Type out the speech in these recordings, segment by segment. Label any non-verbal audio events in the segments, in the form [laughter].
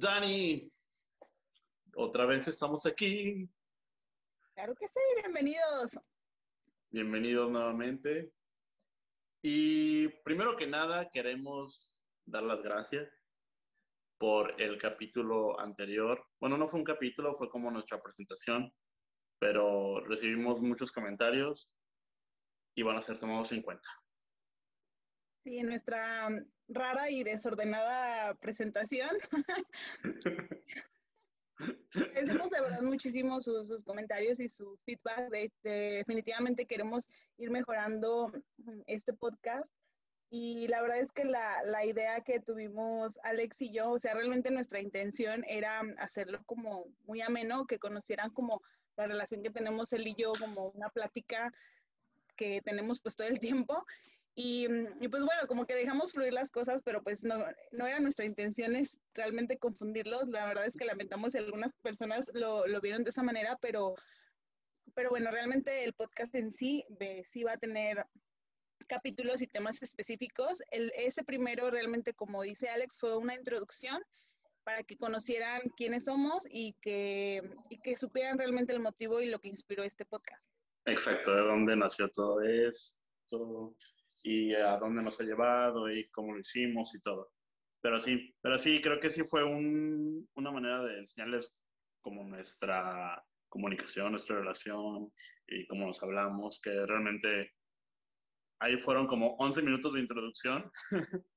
Dani, otra vez estamos aquí. claro que sí, bienvenidos. Bienvenidos nuevamente. Y primero que nada, queremos dar las gracias por el capítulo anterior. Bueno, no fue un capítulo, fue como nuestra presentación, pero recibimos muchos comentarios y van a ser tomados en cuenta. Sí, en nuestra rara y desordenada presentación. [laughs] Agradecemos de verdad muchísimo sus, sus comentarios y su feedback. De, de- definitivamente queremos ir mejorando mm, este podcast. Y la verdad es que la, la idea que tuvimos Alex y yo, o sea, realmente nuestra intención era hacerlo como muy ameno, que conocieran como la relación que tenemos él y yo, como una plática que tenemos pues todo el tiempo. Y, mm, y, pues bueno, como que dejamos fluir las cosas, pero pues no, no era nuestra intención es realmente confundirlos. La verdad es que lamentamos si algunas personas lo, lo vieron de esa manera, pero, pero bueno, realmente el podcast en sí sí va a tener capítulos y temas específicos. El, ese primero realmente, como dice Alex, fue una introducción para que conocieran quiénes somos y que, y que supieran realmente el motivo y lo que inspiró este podcast. Exacto, de dónde nació todo esto y a dónde nos ha llevado y cómo lo hicimos y todo. Pero sí, pero sí, creo que sí fue un- una manera de enseñarles como nuestra comunicación, nuestra relación y cómo nos hablamos, que realmente ahí fueron como 11 minutos de introducción, [laughs]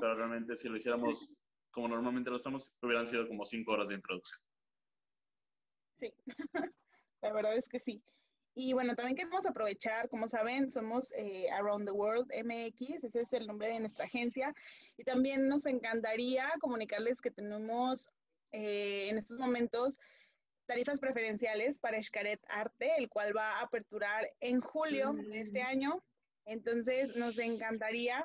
pero realmente si lo hiciéramos como normalmente lo hacemos, hubieran sido como 5 horas de introducción. Sí, [laughs] la verdad es que sí. Y bueno, también queremos aprovechar, como saben, somos eh, Around the World MX, ese es el nombre de nuestra agencia. Y también nos encantaría comunicarles que tenemos eh, en estos momentos tarifas preferenciales para Xcaret Arte, el cual va a aperturar en julio de este año. Entonces, nos encantaría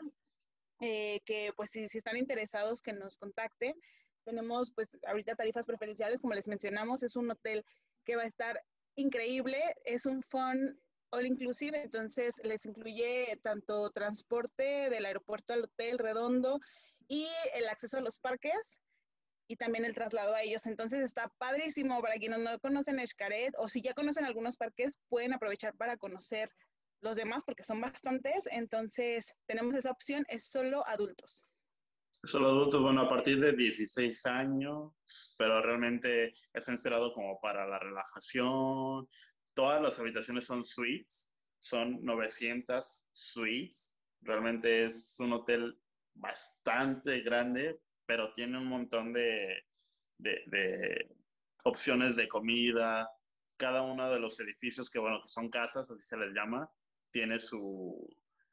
eh, que, pues, si, si están interesados, que nos contacten. Tenemos, pues, ahorita tarifas preferenciales, como les mencionamos, es un hotel que va a estar increíble, es un fun all inclusive, entonces les incluye tanto transporte del aeropuerto al hotel redondo y el acceso a los parques y también el traslado a ellos. Entonces está padrísimo para quienes no conocen Xcaret o si ya conocen algunos parques, pueden aprovechar para conocer los demás porque son bastantes. Entonces tenemos esa opción, es solo adultos. Solo adultos, bueno, a partir de 16 años, pero realmente es inspirado como para la relajación. Todas las habitaciones son suites, son 900 suites. Realmente es un hotel bastante grande, pero tiene un montón de, de, de opciones de comida. Cada uno de los edificios, que bueno, que son casas, así se les llama, tiene su,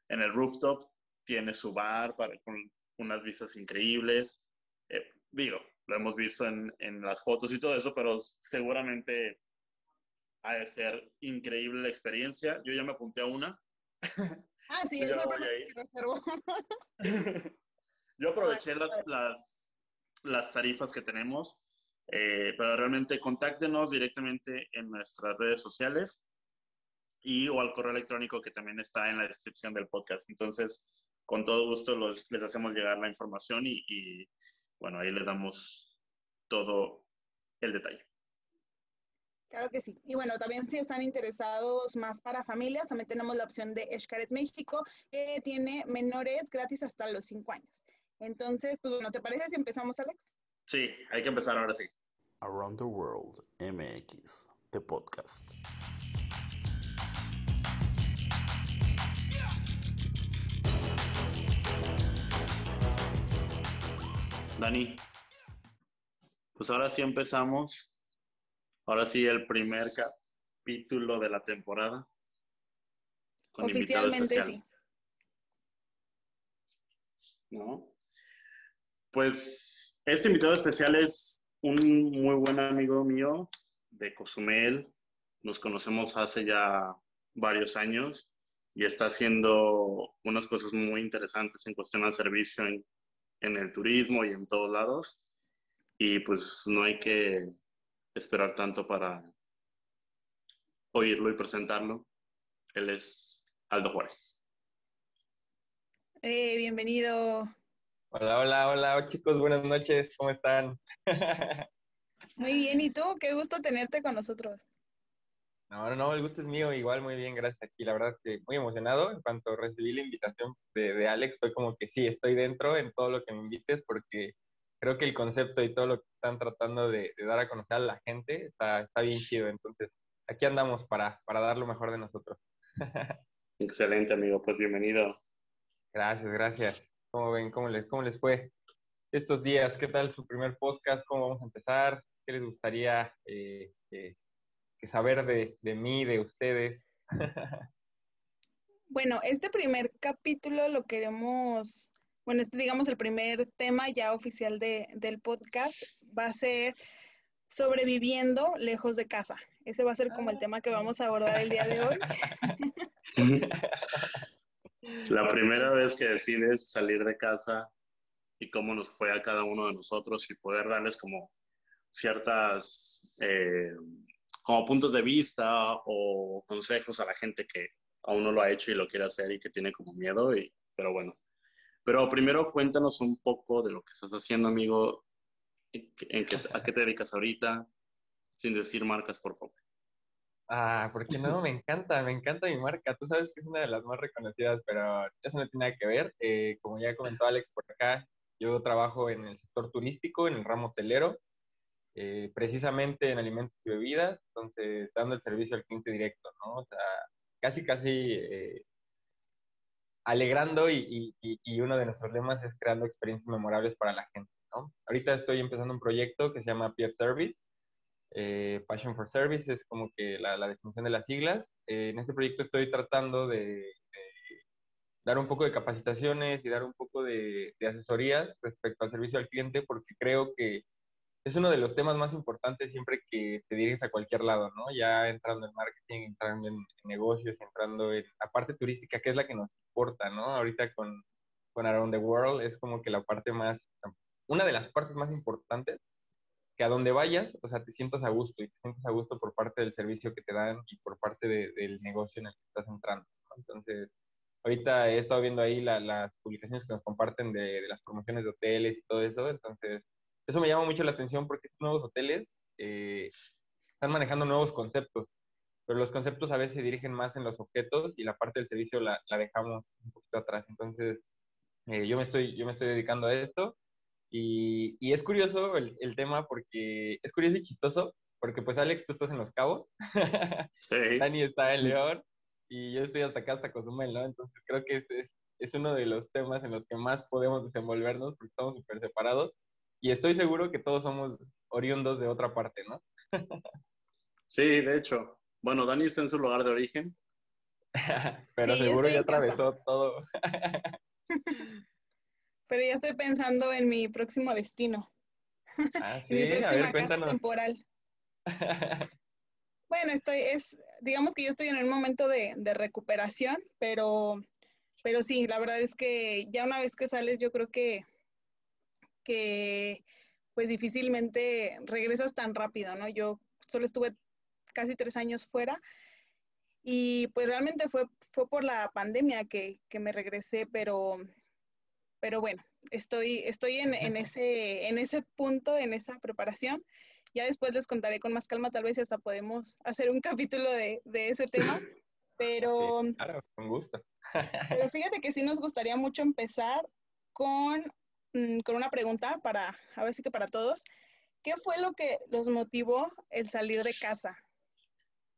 en el rooftop, tiene su bar para, con unas vistas increíbles. Eh, digo, lo hemos visto en, en, las fotos y todo eso, pero seguramente ha de ser increíble la experiencia. Yo ya me apunté a una. Ah, sí, [laughs] Yo que reservo. [laughs] Yo aproveché las, las, las tarifas que tenemos, eh, pero realmente contáctenos directamente en nuestras redes sociales y o al correo electrónico que también está en la descripción del podcast. Entonces, con todo gusto los, les hacemos llegar la información y, y, bueno, ahí les damos todo el detalle. Claro que sí. Y bueno, también si están interesados más para familias, también tenemos la opción de Xcaret México, que tiene menores gratis hasta los 5 años. Entonces, pues bueno, ¿te parece si empezamos, Alex? Sí, hay que empezar ahora sí. Around the World MX, the podcast. Dani, pues ahora sí empezamos. Ahora sí el primer capítulo de la temporada. Con Oficialmente sí. ¿No? Pues este invitado especial es un muy buen amigo mío de Cozumel. Nos conocemos hace ya varios años y está haciendo unas cosas muy interesantes en cuestión al servicio en, en el turismo y en todos lados. Y pues no hay que esperar tanto para oírlo y presentarlo. Él es Aldo Juárez. Eh, bienvenido. Hola, hola, hola chicos, buenas noches, ¿cómo están? [laughs] Muy bien, ¿y tú? Qué gusto tenerte con nosotros. No, no, no, el gusto es mío, igual muy bien, gracias aquí. La verdad que muy emocionado. En cuanto recibí la invitación de, de Alex, fue como que sí, estoy dentro en todo lo que me invites porque creo que el concepto y todo lo que están tratando de, de dar a conocer a la gente está, está bien chido. Entonces, aquí andamos para, para dar lo mejor de nosotros. [laughs] Excelente, amigo. Pues bienvenido. Gracias, gracias. ¿Cómo ven? ¿Cómo les, cómo les fue estos días? ¿Qué tal su primer podcast? ¿Cómo vamos a empezar? ¿Qué les gustaría eh, eh, saber de, de mí, de ustedes? [laughs] bueno, este primer capítulo lo queremos, bueno, este digamos el primer tema ya oficial de, del podcast va a ser sobreviviendo lejos de casa. Ese va a ser como el tema que vamos a abordar el día de hoy. [laughs] La primera vez que decides salir de casa y cómo nos fue a cada uno de nosotros y poder darles como ciertas, eh, como puntos de vista o consejos a la gente que aún no lo ha hecho y lo quiere hacer y que tiene como miedo, y, pero bueno. Pero primero cuéntanos un poco de lo que estás haciendo, amigo, en qué, a qué te dedicas ahorita, sin decir marcas, por favor. Ah, porque no, me encanta, me encanta mi marca. Tú sabes que es una de las más reconocidas, pero eso no tiene nada que ver. Eh, como ya comentó Alex por acá, yo trabajo en el sector turístico, en el ramo hotelero, eh, precisamente en alimentos y bebidas, entonces dando el servicio al cliente directo, ¿no? O sea, casi, casi eh, alegrando y, y, y, uno de nuestros lemas es creando experiencias memorables para la gente, ¿no? Ahorita estoy empezando un proyecto que se llama PF Service, eh, Passion for Service es como que la, la definición de las siglas. Eh, en este proyecto estoy tratando de, de, dar un poco de capacitaciones y dar un poco de, de, asesorías respecto al servicio al cliente porque creo que es uno de los temas más importantes siempre que te diriges a cualquier lado, ¿no? Ya entrando en marketing, entrando en, negocios, entrando en la parte turística, que es la que nos importa, ¿no? Ahorita con, con Around the World es como que la parte más, una de las partes más importantes que a donde vayas, o sea, te sientas a gusto y te sientas a gusto por parte del servicio que te dan y por parte de, del negocio en el que estás entrando. ¿no? Entonces, ahorita he estado viendo ahí la, las publicaciones que nos comparten de, las promociones de hoteles y todo eso, entonces, eso me llama mucho la atención porque estos nuevos hoteles eh, están manejando nuevos conceptos, pero los conceptos a veces se dirigen más en los objetos y la parte del servicio la, la dejamos un poquito atrás. Entonces, eh, yo, me estoy, yo me estoy dedicando a esto y, y, es curioso el, el, tema porque es curioso y chistoso, porque pues Alex, tú estás en Los Cabos, [laughs] sí. [laughs] Dani está en León y yo estoy hasta acá, hasta Cozumel, ¿no? Entonces creo que es, es, es, uno de los temas en los que más podemos desenvolvernos porque estamos súper separados y estoy seguro que todos somos oriundos de otra parte, ¿no? sí, de hecho. Bueno, Dani está en su lugar de origen. [laughs] Pero sí, seguro ya atravesó todo. [laughs] pero ya estoy pensando en mi próximo destino. Ah, [laughs] sí, mi próxima a ver, casa temporal. bueno, estoy, es, digamos que yo estoy en un momento de, de, recuperación, pero, pero sí, la verdad es que ya una vez que sales, yo creo que, que pues difícilmente regresas tan rápido, ¿no? Yo solo estuve casi tres años fuera y pues realmente fue, fue por la pandemia que, que me regresé, pero pero bueno, estoy, estoy en, en, ese, en ese punto, en esa preparación. Ya después les contaré con más calma, tal vez hasta podemos hacer un [laughs] capítulo de, de ese tema. [laughs] Pero, sí, claro, con gusto. pero fíjate que sí nos gustaría mucho empezar con, con una pregunta para, a ver si que para todos. ¿Qué fue lo que los motivó el salir de casa?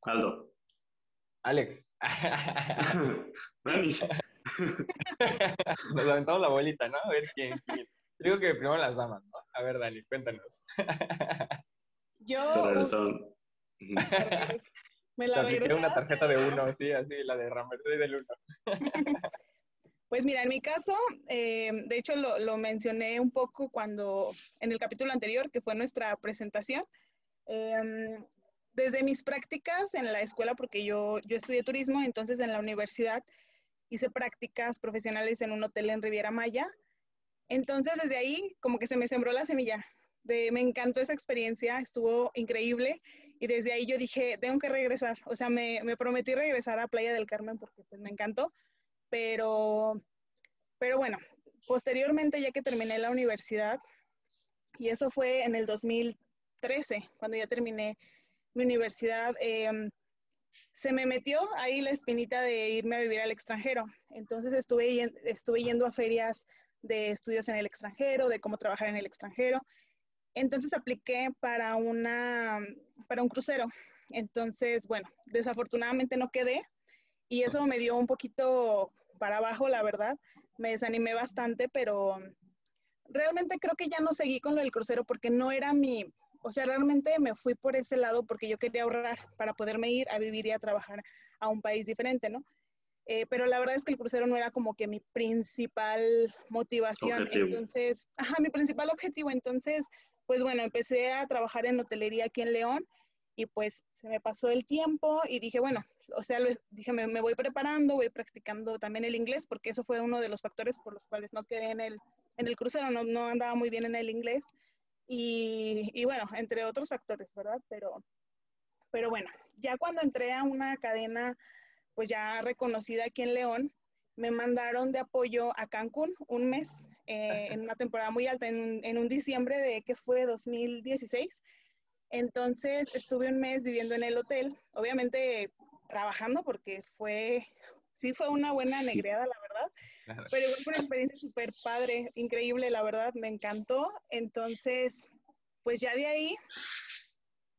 Aldo. Alex. [laughs] [laughs] Nos aventamos la bolita, ¿no? A ver quién. quién. Digo que primero las damas, ¿no? A ver, Dani, cuéntanos. [laughs] Yo. Me la regresaste. una tarjeta de uno, sí, así, la de Ramersoy del uno. Pues mira, en mi caso, eh, de hecho lo, lo, mencioné un poco cuando en el capítulo anterior, que fue nuestra presentación. Eh, desde mis prácticas en la escuela, porque yo, yo estudié turismo, entonces en la universidad hice prácticas profesionales en un hotel en Riviera Maya. Entonces desde ahí como que se me sembró la semilla. De, me encantó esa experiencia, estuvo increíble y desde ahí yo dije, tengo que regresar. O sea, me, me prometí regresar a Playa del Carmen porque pues me encantó, pero, pero bueno, posteriormente ya que terminé la universidad, y eso fue en el 2013, cuando ya terminé mi universidad, em, se me metió ahí la espinita de irme a vivir al extranjero. Entonces estuve, estuve yendo a ferias de estudios en el extranjero, de cómo trabajar en el extranjero. Entonces apliqué para, una, para un crucero. Entonces, bueno, desafortunadamente no quedé y eso me dio un poquito para abajo, la verdad. Me desanimé bastante, pero realmente creo que ya no seguí con lo del crucero porque no era mi, o sea, realmente me fui por ese lado porque yo quería ahorrar para poderme ir a vivir y a trabajar a un país diferente, ¿no? Eh, pero la verdad es que el crucero no era como que mi principal motivación. Entonces, ajá, mi principal objetivo. Entonces, pues bueno, empecé a trabajar en hotelería aquí en León y pues se me pasó el tiempo y dije, bueno, o sea, dije, me, me, voy preparando, voy practicando también el inglés, porque eso fue uno de los factores por los cuales no quedé en el, en el crucero, no, no andaba muy bien en el inglés. Y, y, bueno, entre otros factores, ¿verdad? Pero, pero bueno, ya cuando entré a una cadena, pues ya reconocida aquí en León, me mandaron de apoyo a Cancún un mes, eh, en una temporada muy alta, en, en un diciembre de que fue 2016. Entonces estuve un mes viviendo en el hotel, obviamente trabajando porque fue, sí fue una buena negreada, la verdad pero fue una experiencia súper padre, increíble, la verdad, me encantó. Entonces, pues ya de ahí,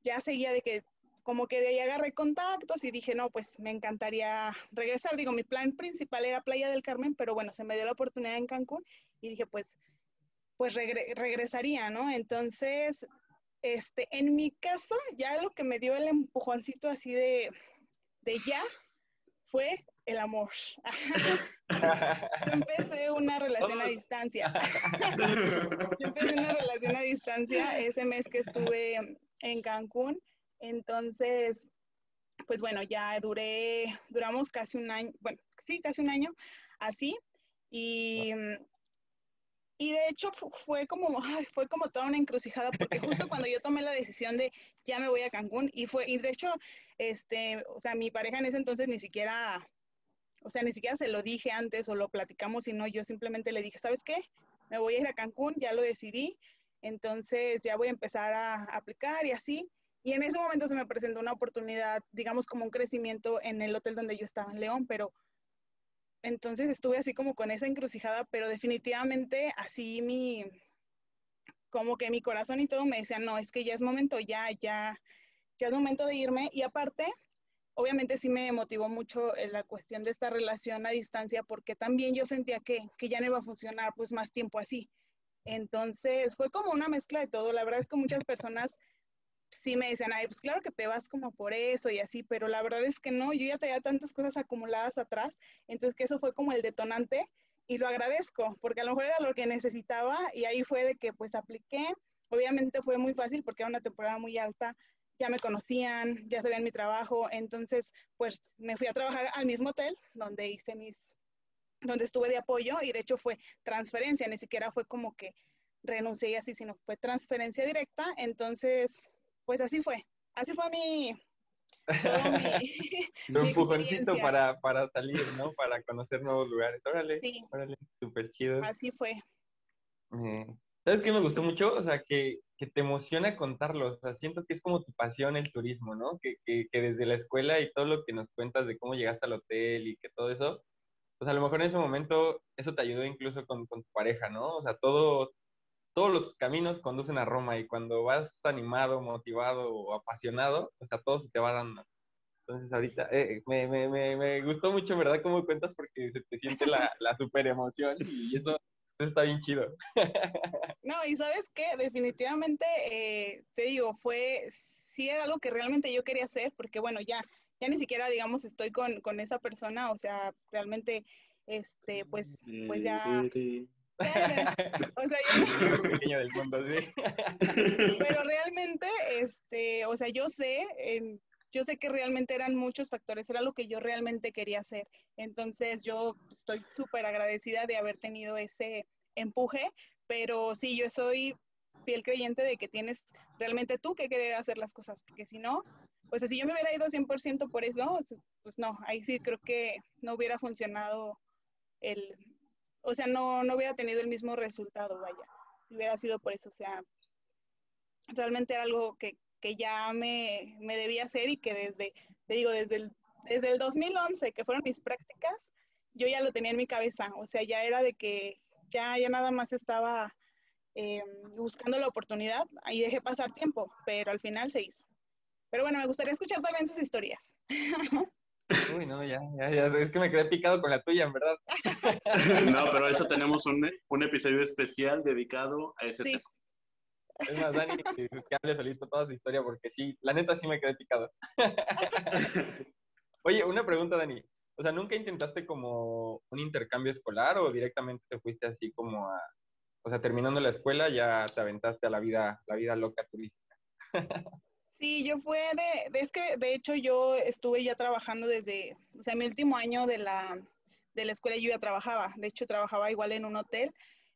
ya seguía de que, como que de ahí agarré contactos y dije, no, pues me encantaría regresar. Digo, mi plan principal era Playa del Carmen, pero bueno, se me dio la oportunidad en Cancún y dije, pues, pues regresaría, ¿no? Entonces, este, en mi caso, ya lo que me dio el empujoncito así de, de ya fue el amor. Yo empecé una relación a distancia. Yo empecé una relación a distancia ese mes que estuve en Cancún. Entonces, pues bueno, ya duré, duramos casi un año, bueno, sí, casi un año así. Y, y de hecho fue como, fue como toda una encrucijada, porque justo cuando yo tomé la decisión de ya me voy a Cancún, y fue, y de hecho, este, o sea, mi pareja en ese entonces ni siquiera o sea, ni siquiera se lo dije antes o lo platicamos, sino yo simplemente le dije, ¿sabes qué? Me voy a ir a Cancún, ya lo decidí, entonces ya voy a empezar a aplicar y así. Y en ese momento se me presentó una oportunidad, digamos, como un crecimiento en el hotel donde yo estaba en León, pero entonces estuve así como con esa encrucijada, pero definitivamente así mi, como que mi corazón y todo me decían, no, es que ya es momento, ya, ya, ya es momento de irme. Y aparte, obviamente sí me motivó mucho eh, la cuestión de esta relación a distancia porque también yo sentía que, que, ya no iba a funcionar pues más tiempo así. Entonces fue como una mezcla de todo. La verdad es que muchas personas sí me decían, ay, pues claro que te vas como por eso y así, pero la verdad es que no, yo ya tenía tantas cosas acumuladas atrás, entonces que eso fue como el detonante y lo agradezco porque a lo mejor era lo que necesitaba y ahí fue de que pues apliqué. Obviamente fue muy fácil porque era una temporada muy alta, ya me conocían, ya sabían mi trabajo, entonces pues me fui a trabajar al mismo hotel donde hice mis, donde estuve de apoyo y de hecho fue transferencia, ni siquiera fue como que renuncié así, sino fue transferencia directa, entonces pues así fue, así fue mi... mi, [laughs] empujoncito [laughs] para, para salir, ¿no? Para conocer nuevos lugares. Órale, sí. órale, súper chido. Así fue. Eh, ¿Sabes qué me gustó mucho? O sea, que que te emociona contarlo. O sea, siento que es como tu pasión el turismo, ¿no? Que, que, que, desde la escuela y todo lo que nos cuentas de cómo llegaste al hotel y que todo eso, pues a lo mejor en ese momento eso te ayudó incluso con, con tu pareja, ¿no? O sea, todo, todos los caminos conducen a Roma y cuando vas animado, motivado o apasionado, o sea, todo se te va dando. Entonces ahorita eh, me, me, me, me, gustó mucho, ¿verdad? Cómo cuentas porque se te siente la, la super emoción y eso está bien chido. [laughs] No, y sabes qué, definitivamente, eh, te digo, fue, sí era algo que realmente yo quería hacer, porque bueno, ya, ya ni siquiera, digamos, estoy con, con esa persona, o sea, realmente este, pues, pues ya... [laughs] o sea, yo... [laughs] pequeño del mundo, sí. Pero realmente, este, o sea, yo sé, en, yo sé que realmente eran muchos factores, era lo que yo realmente quería hacer. Entonces, yo estoy súper agradecida de haber tenido ese empuje, pero sí, yo soy fiel creyente de que tienes realmente tú que querer hacer las cosas, porque si no, pues si yo me hubiera ido 100% por eso, pues no, ahí sí creo que no hubiera funcionado el, o sea, no, no hubiera tenido el mismo resultado, vaya, si hubiera sido por eso, o sea, realmente era algo que, que ya me, me, debía hacer y que desde, te digo, desde el, desde el 2011, que fueron mis prácticas, yo ya lo tenía en mi cabeza, o sea, ya era de que ya, ya nada más estaba eh, buscando la oportunidad y dejé pasar tiempo, pero al final se hizo. Pero bueno, me gustaría escuchar también sus historias. [laughs] Uy, no, ya, ya, ya, es que me quedé picado con la tuya, en verdad. [laughs] No, pero eso tenemos un, un episodio especial dedicado a ese tema. Es más, Dani, que, hable solito toda su historia, porque sí, la neta sí me quedé picado. [laughs] Oye, una pregunta, Dani. O sea, ¿nunca intentaste como un intercambio escolar o directamente te fuiste así como a, o sea, terminando la escuela ya te aventaste a la vida, la vida loca turística. [laughs] Sí, yo fue de, es que de hecho yo estuve ya trabajando desde, o sea, mi último año de la, de la escuela yo ya trabajaba, de hecho trabajaba igual en un hotel,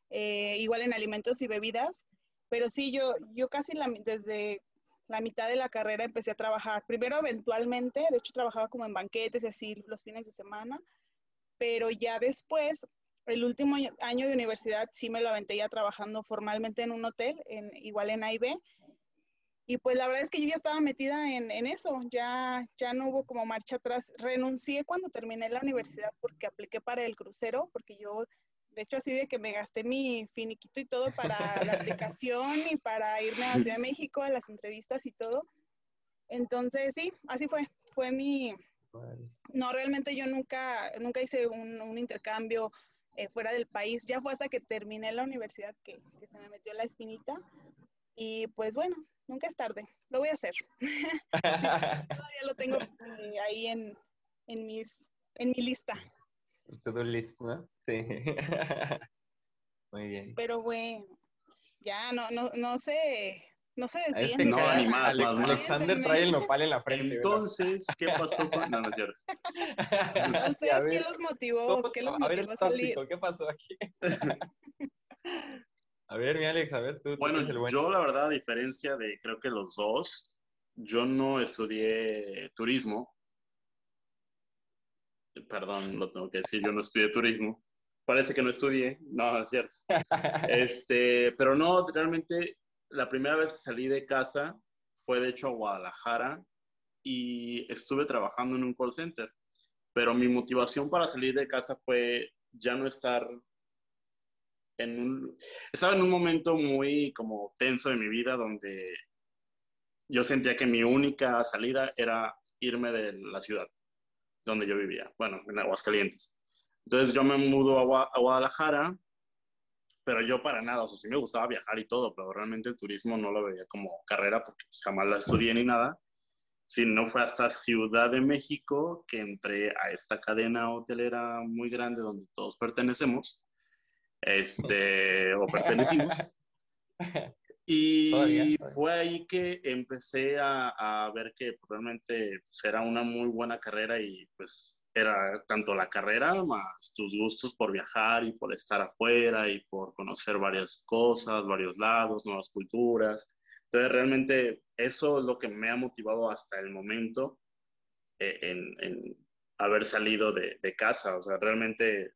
eh, igual en alimentos y bebidas, pero sí, yo, yo casi desde la mitad de la carrera empecé a trabajar, primero eventualmente, de hecho trabajaba como en banquetes y así los fines de semana, pero ya después el último año de universidad sí me lo aventé ya trabajando formalmente en un hotel, en, igual en AIB. Y pues la verdad es que yo ya estaba metida en, en, eso, ya, ya no hubo como marcha atrás. Renuncié cuando terminé la universidad porque apliqué para el crucero, porque yo, de hecho, así de que me gasté mi finiquito y todo para la aplicación y para irme a Ciudad de México a las entrevistas y todo. Entonces, sí, así fue. Fue mi... No, realmente yo nunca, nunca hice un, un intercambio eh, fuera del país. Ya fue hasta que terminé la universidad que, que, se me metió la espinita. Y pues bueno, nunca es tarde, lo voy a hacer. [laughs] [laughs] todavía lo tengo eh, ahí en, en, mis, en mi lista. Todo listo, ¿no? Sí. [laughs] Muy bien. Pero bueno, ya no, no, no sé, no se desvíen. Este no, ni más, más, más. Alexander trae el nopal en la frente. Entonces, ¿qué pasó con.? No, no es cierto. [laughs] ¿Ustedes [laughs] qué los motivó? ¿Qué los motivó a, ver, a salir? ¿Qué pasó aquí? a ver, mi Alex, a ver, tú. Bueno, el bueno, yo, la verdad, a diferencia de creo que los dos, yo no estudié turismo. Perdón, lo tengo que decir, yo no estudié turismo. Parece que no estudié, no, es cierto. [laughs] Este, pero no, realmente la primera vez que salí de casa fue de hecho a Guadalajara y estuve trabajando en un call center. Pero mi motivación para salir de casa fue ya no estar en un... Estaba en un momento muy como tenso de mi vida donde yo sentía que mi única salida era irme de la ciudad donde yo vivía, bueno, en Aguascalientes. Entonces yo me mudo a, Guadalajara pero yo para nada, o sea, sí me gustaba viajar y todo, pero realmente el turismo no lo veía como carrera porque pues, jamás la estudié ni nada. Si no fue hasta Ciudad de México que entré a esta cadena hotelera muy grande donde todos pertenecemos, este, o pertenecimos. [laughs] Y fue ahí que empecé a, a ver que pues, realmente pues, era una muy buena carrera y pues era tanto la carrera más tus gustos por viajar y por estar afuera y por conocer varias cosas, varios lados, nuevas culturas. Entonces, realmente eso es lo que me ha motivado hasta el momento eh, en, en, haber salido de, de, casa. O sea, realmente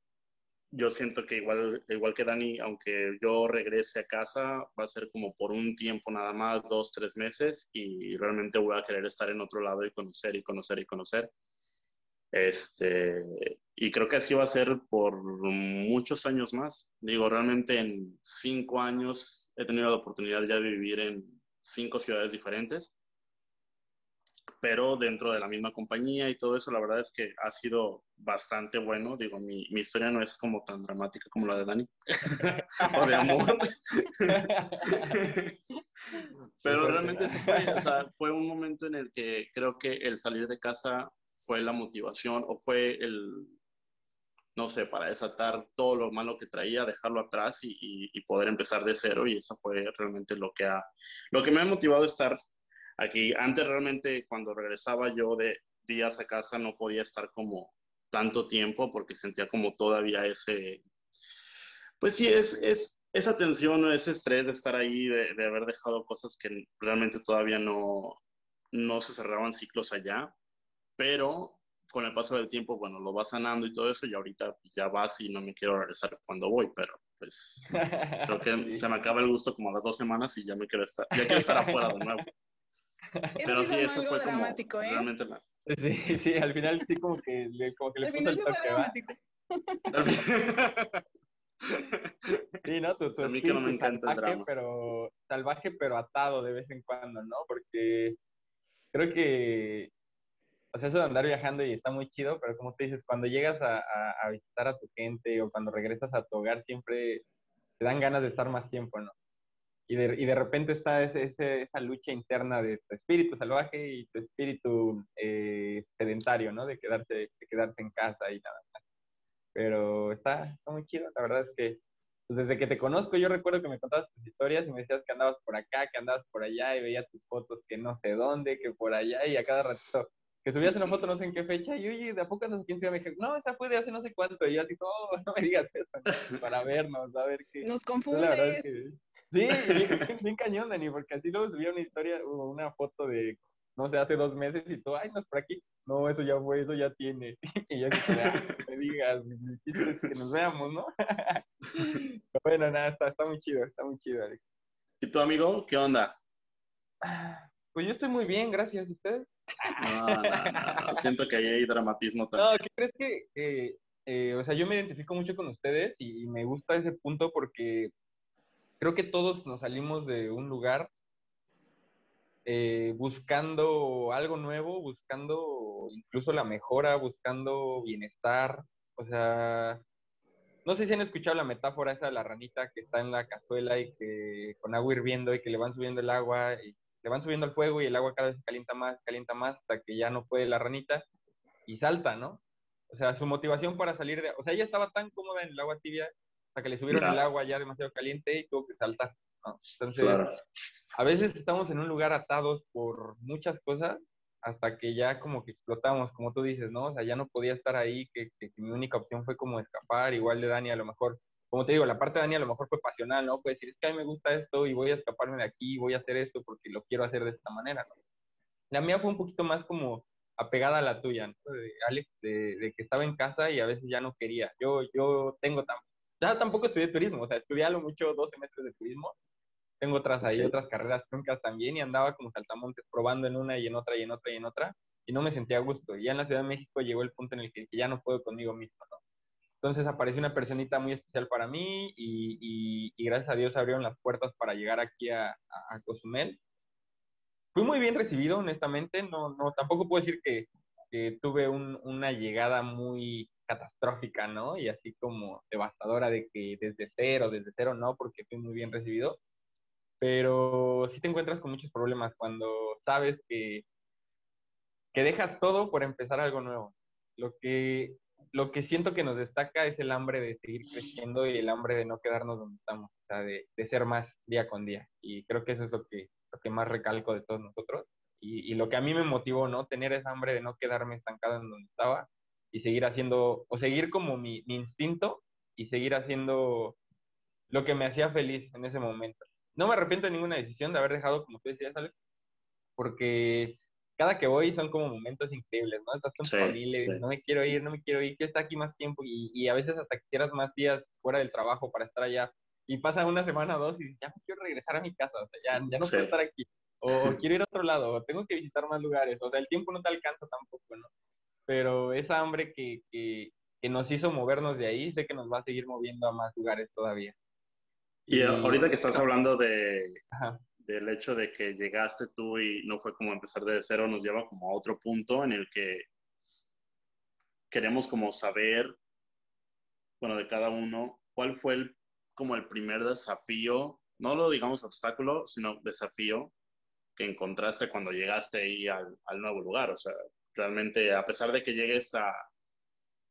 yo siento que igual, igual que Dani, aunque yo regrese a casa, va a ser como por un tiempo nada más, dos, tres meses, y realmente voy a querer estar en otro lado y conocer y conocer y conocer. Este, y creo que así va a ser por muchos años más. Digo, realmente en cinco años he tenido la oportunidad ya de vivir en cinco ciudades diferentes, pero dentro de la misma compañía y todo eso, la verdad es que ha sido bastante bueno. Digo, mi, mi historia no es como tan dramática como la de Dani, [laughs] o de amor. [laughs] pero realmente fue, o sea, fue un momento en el que creo que el salir de casa fue la motivación o fue el, no sé, para desatar todo lo malo que traía, dejarlo atrás y, poder empezar de cero. Y eso fue realmente lo que, ha, lo que me ha motivado a estar aquí. Antes realmente cuando regresaba yo de días a casa no podía estar como tanto tiempo porque sentía como todavía ese, pues sí, es, es esa tensión, ese estrés de estar ahí, de, de haber dejado cosas que realmente todavía no, no se cerraban ciclos allá, pero con el paso del tiempo, bueno, lo vas sanando y todo eso, y ahorita ya vas y no me quiero regresar cuando voy, pero pues creo que [laughs] se me acaba el gusto como a las dos semanas y ya me quiero estar, ya quiero estar afuera de nuevo. [laughs] pero sí, eso fue dramático, como ¿eh? realmente Sí, sí, al final sí como que, como que le puso el toque, [laughs] Sí, ¿no? Tu, tu a mí que no me encanta salvaje, el drama. Pero, salvaje, pero atado de vez en cuando, ¿no? Porque creo que o sea, eso de andar viajando y está muy chido, pero como te dices, cuando llegas a, a, visitar a tu gente o cuando regresas a tu hogar, siempre te dan ganas de estar más tiempo, ¿no? Y de, y de repente está ese, esa lucha interna de tu espíritu salvaje y tu espíritu eh, sedentario, ¿no? De quedarse, de quedarse en casa y nada más. Pero está, está muy chido, la verdad es que pues desde que te conozco, yo recuerdo que me contabas tus historias y me decías que andabas por acá, que andabas por allá y veía tus fotos que no sé dónde, que por allá y a cada ratito que subías una foto no sé en qué fecha y oye, de a poco no sé quién se me dije, no, esa fue de hace no sé cuánto y yo así, oh, [laughs] no me digas eso, [laughs] para vernos, a ver qué. Nos confunde. Sí, bien, cañón, Dani, porque así luego subía una historia o una foto de, no sé, hace dos meses y tú, ay, no es por aquí. No, eso ya fue, eso ya tiene. [laughs] y ya ah, me digas, que nos veamos, ¿no? Pero bueno, nada, está, está muy chido, está muy chido, Alex. ¿Y tu amigo, qué onda? Pues yo estoy muy bien, gracias. a ustedes? No, no, no, Siento que ahí hay dramatismo también. No, ¿qué crees que? Eh, eh, o sea, yo me identifico mucho con ustedes y, me gusta ese punto porque creo que todos nos salimos de un lugar eh, buscando algo nuevo, buscando incluso la mejora, buscando bienestar. O sea, no sé si han escuchado la metáfora esa de la ranita que está en la cazuela y que con agua hirviendo y que le van subiendo el agua y le van subiendo al fuego y el agua cada vez calienta más, calienta más hasta que ya no puede la ranita y salta, ¿no? O sea, su motivación para salir de... O sea, ella estaba tan cómoda en el agua tibia hasta que le subieron el agua ya demasiado caliente y tuvo que saltar, ¿no? Entonces, a veces estamos en un lugar atados por muchas cosas hasta que ya como que explotamos, como tú dices, ¿no? O sea, ya no podía estar ahí, que, que mi única opción fue como escapar, igual de Dani a lo mejor como te digo, la parte de Dani a lo mejor fue pasional, ¿no? Puede decir, es que a mí me gusta esto y voy a escaparme de aquí, voy a hacer esto porque lo quiero hacer de esta manera, ¿no? La mía fue un poquito más como apegada a la tuya, ¿no? De Alex, de, que estaba en casa y a veces ya no quería. Yo, yo tengo, ya tampoco estudié turismo, o sea, estudié a lo mucho dos semestres de turismo, tengo otras ahí, otras carreras truncas también y andaba como saltamontes probando en una y en otra y en otra y en otra y no me sentía a gusto. Y ya en la Ciudad de México llegó el punto en el que ya no puedo conmigo mismo, ¿no? Entonces apareció una personita muy especial para mí y, gracias a Dios abrieron las puertas para llegar aquí a, a, Cozumel. Fui muy bien recibido, honestamente. No, no, tampoco puedo decir que, tuve una llegada muy catastrófica, ¿no? Y así como devastadora de que desde cero, desde cero no, porque fui muy bien recibido. Pero sí te encuentras con muchos problemas cuando sabes que, que dejas todo por empezar algo nuevo. Lo que lo que siento que nos destaca es el hambre de seguir creciendo y el hambre de no quedarnos donde estamos, o sea, de, de ser más día con día. Y creo que eso es lo que, lo que más recalco de todos nosotros. Y, y, lo que a mí me motivó, ¿no? Tener esa hambre de no quedarme estancado en donde estaba y seguir haciendo, o seguir como mi, mi instinto y seguir haciendo lo que me hacía feliz en ese momento. No me arrepiento de ninguna decisión de haber dejado, como tú decías, Alex, porque cada que voy son como momentos increíbles, ¿no? Estás con tu familia, no me quiero ir, no me quiero ir, quiero estar aquí más tiempo y, y, a veces hasta quisieras más días fuera del trabajo para estar allá y pasa una semana o dos y ya quiero regresar a mi casa, o sea, ya, ya no puedo estar aquí, o, [laughs] quiero ir a otro lado, o tengo que visitar más lugares, o sea, el tiempo no te alcanza tampoco, ¿no? Pero esa hambre que, que, que nos hizo movernos de ahí, sé que nos va a seguir moviendo a más lugares todavía. Y, ahorita que estás hablando de, Ajá del hecho de que llegaste tú y no fue como empezar de cero, nos lleva como a otro punto en el que queremos como saber, bueno, de cada uno, cuál fue el, como el primer desafío, no lo digamos obstáculo, sino desafío que encontraste cuando llegaste ahí al, al nuevo lugar. O sea, realmente a pesar de que llegues a,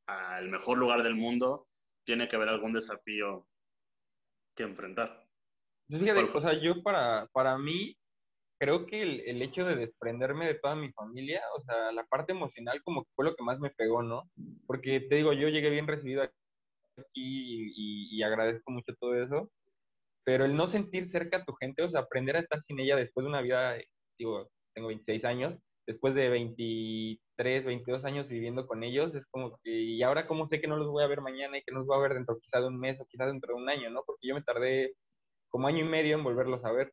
al mejor lugar del mundo, tiene que haber algún desafío que enfrentar. Fíjate, o sea, yo para, para mí, creo que el, el, hecho de desprenderme de toda mi familia, o sea, la parte emocional como que fue lo que más me pegó, ¿no? Porque te digo, yo llegué bien recibido aquí y, y, agradezco mucho todo eso, pero el no sentir cerca a tu gente, o sea, aprender a estar sin ella después de una vida, digo, tengo 26 años, después de 23, 22 años viviendo con ellos, es como que, y ahora cómo sé que no los voy a ver mañana y que no los voy a ver dentro quizá de un mes o quizá dentro de un año, ¿no? Porque yo me tardé como año y medio en volverlos a ver.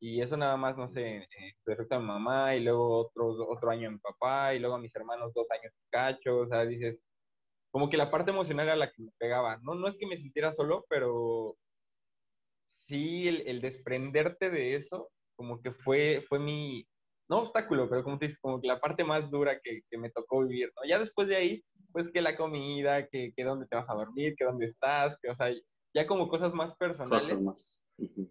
Y eso nada más, no sé, eh, respecto a mi mamá, y luego otro, otro año a mi papá, y luego a mis hermanos dos años cacho, o sea, dices, como que la parte emocional era la que me pegaba. No, no es que me sintiera solo, pero sí el, el desprenderte de eso, como que fue, fue mi, no obstáculo, pero como te dices, como que la parte más dura que, que me tocó vivir, ¿no? Ya después de ahí, pues que la comida, que, que dónde te vas a dormir, que dónde estás, que, o sea, ya como cosas más personales. Cosas más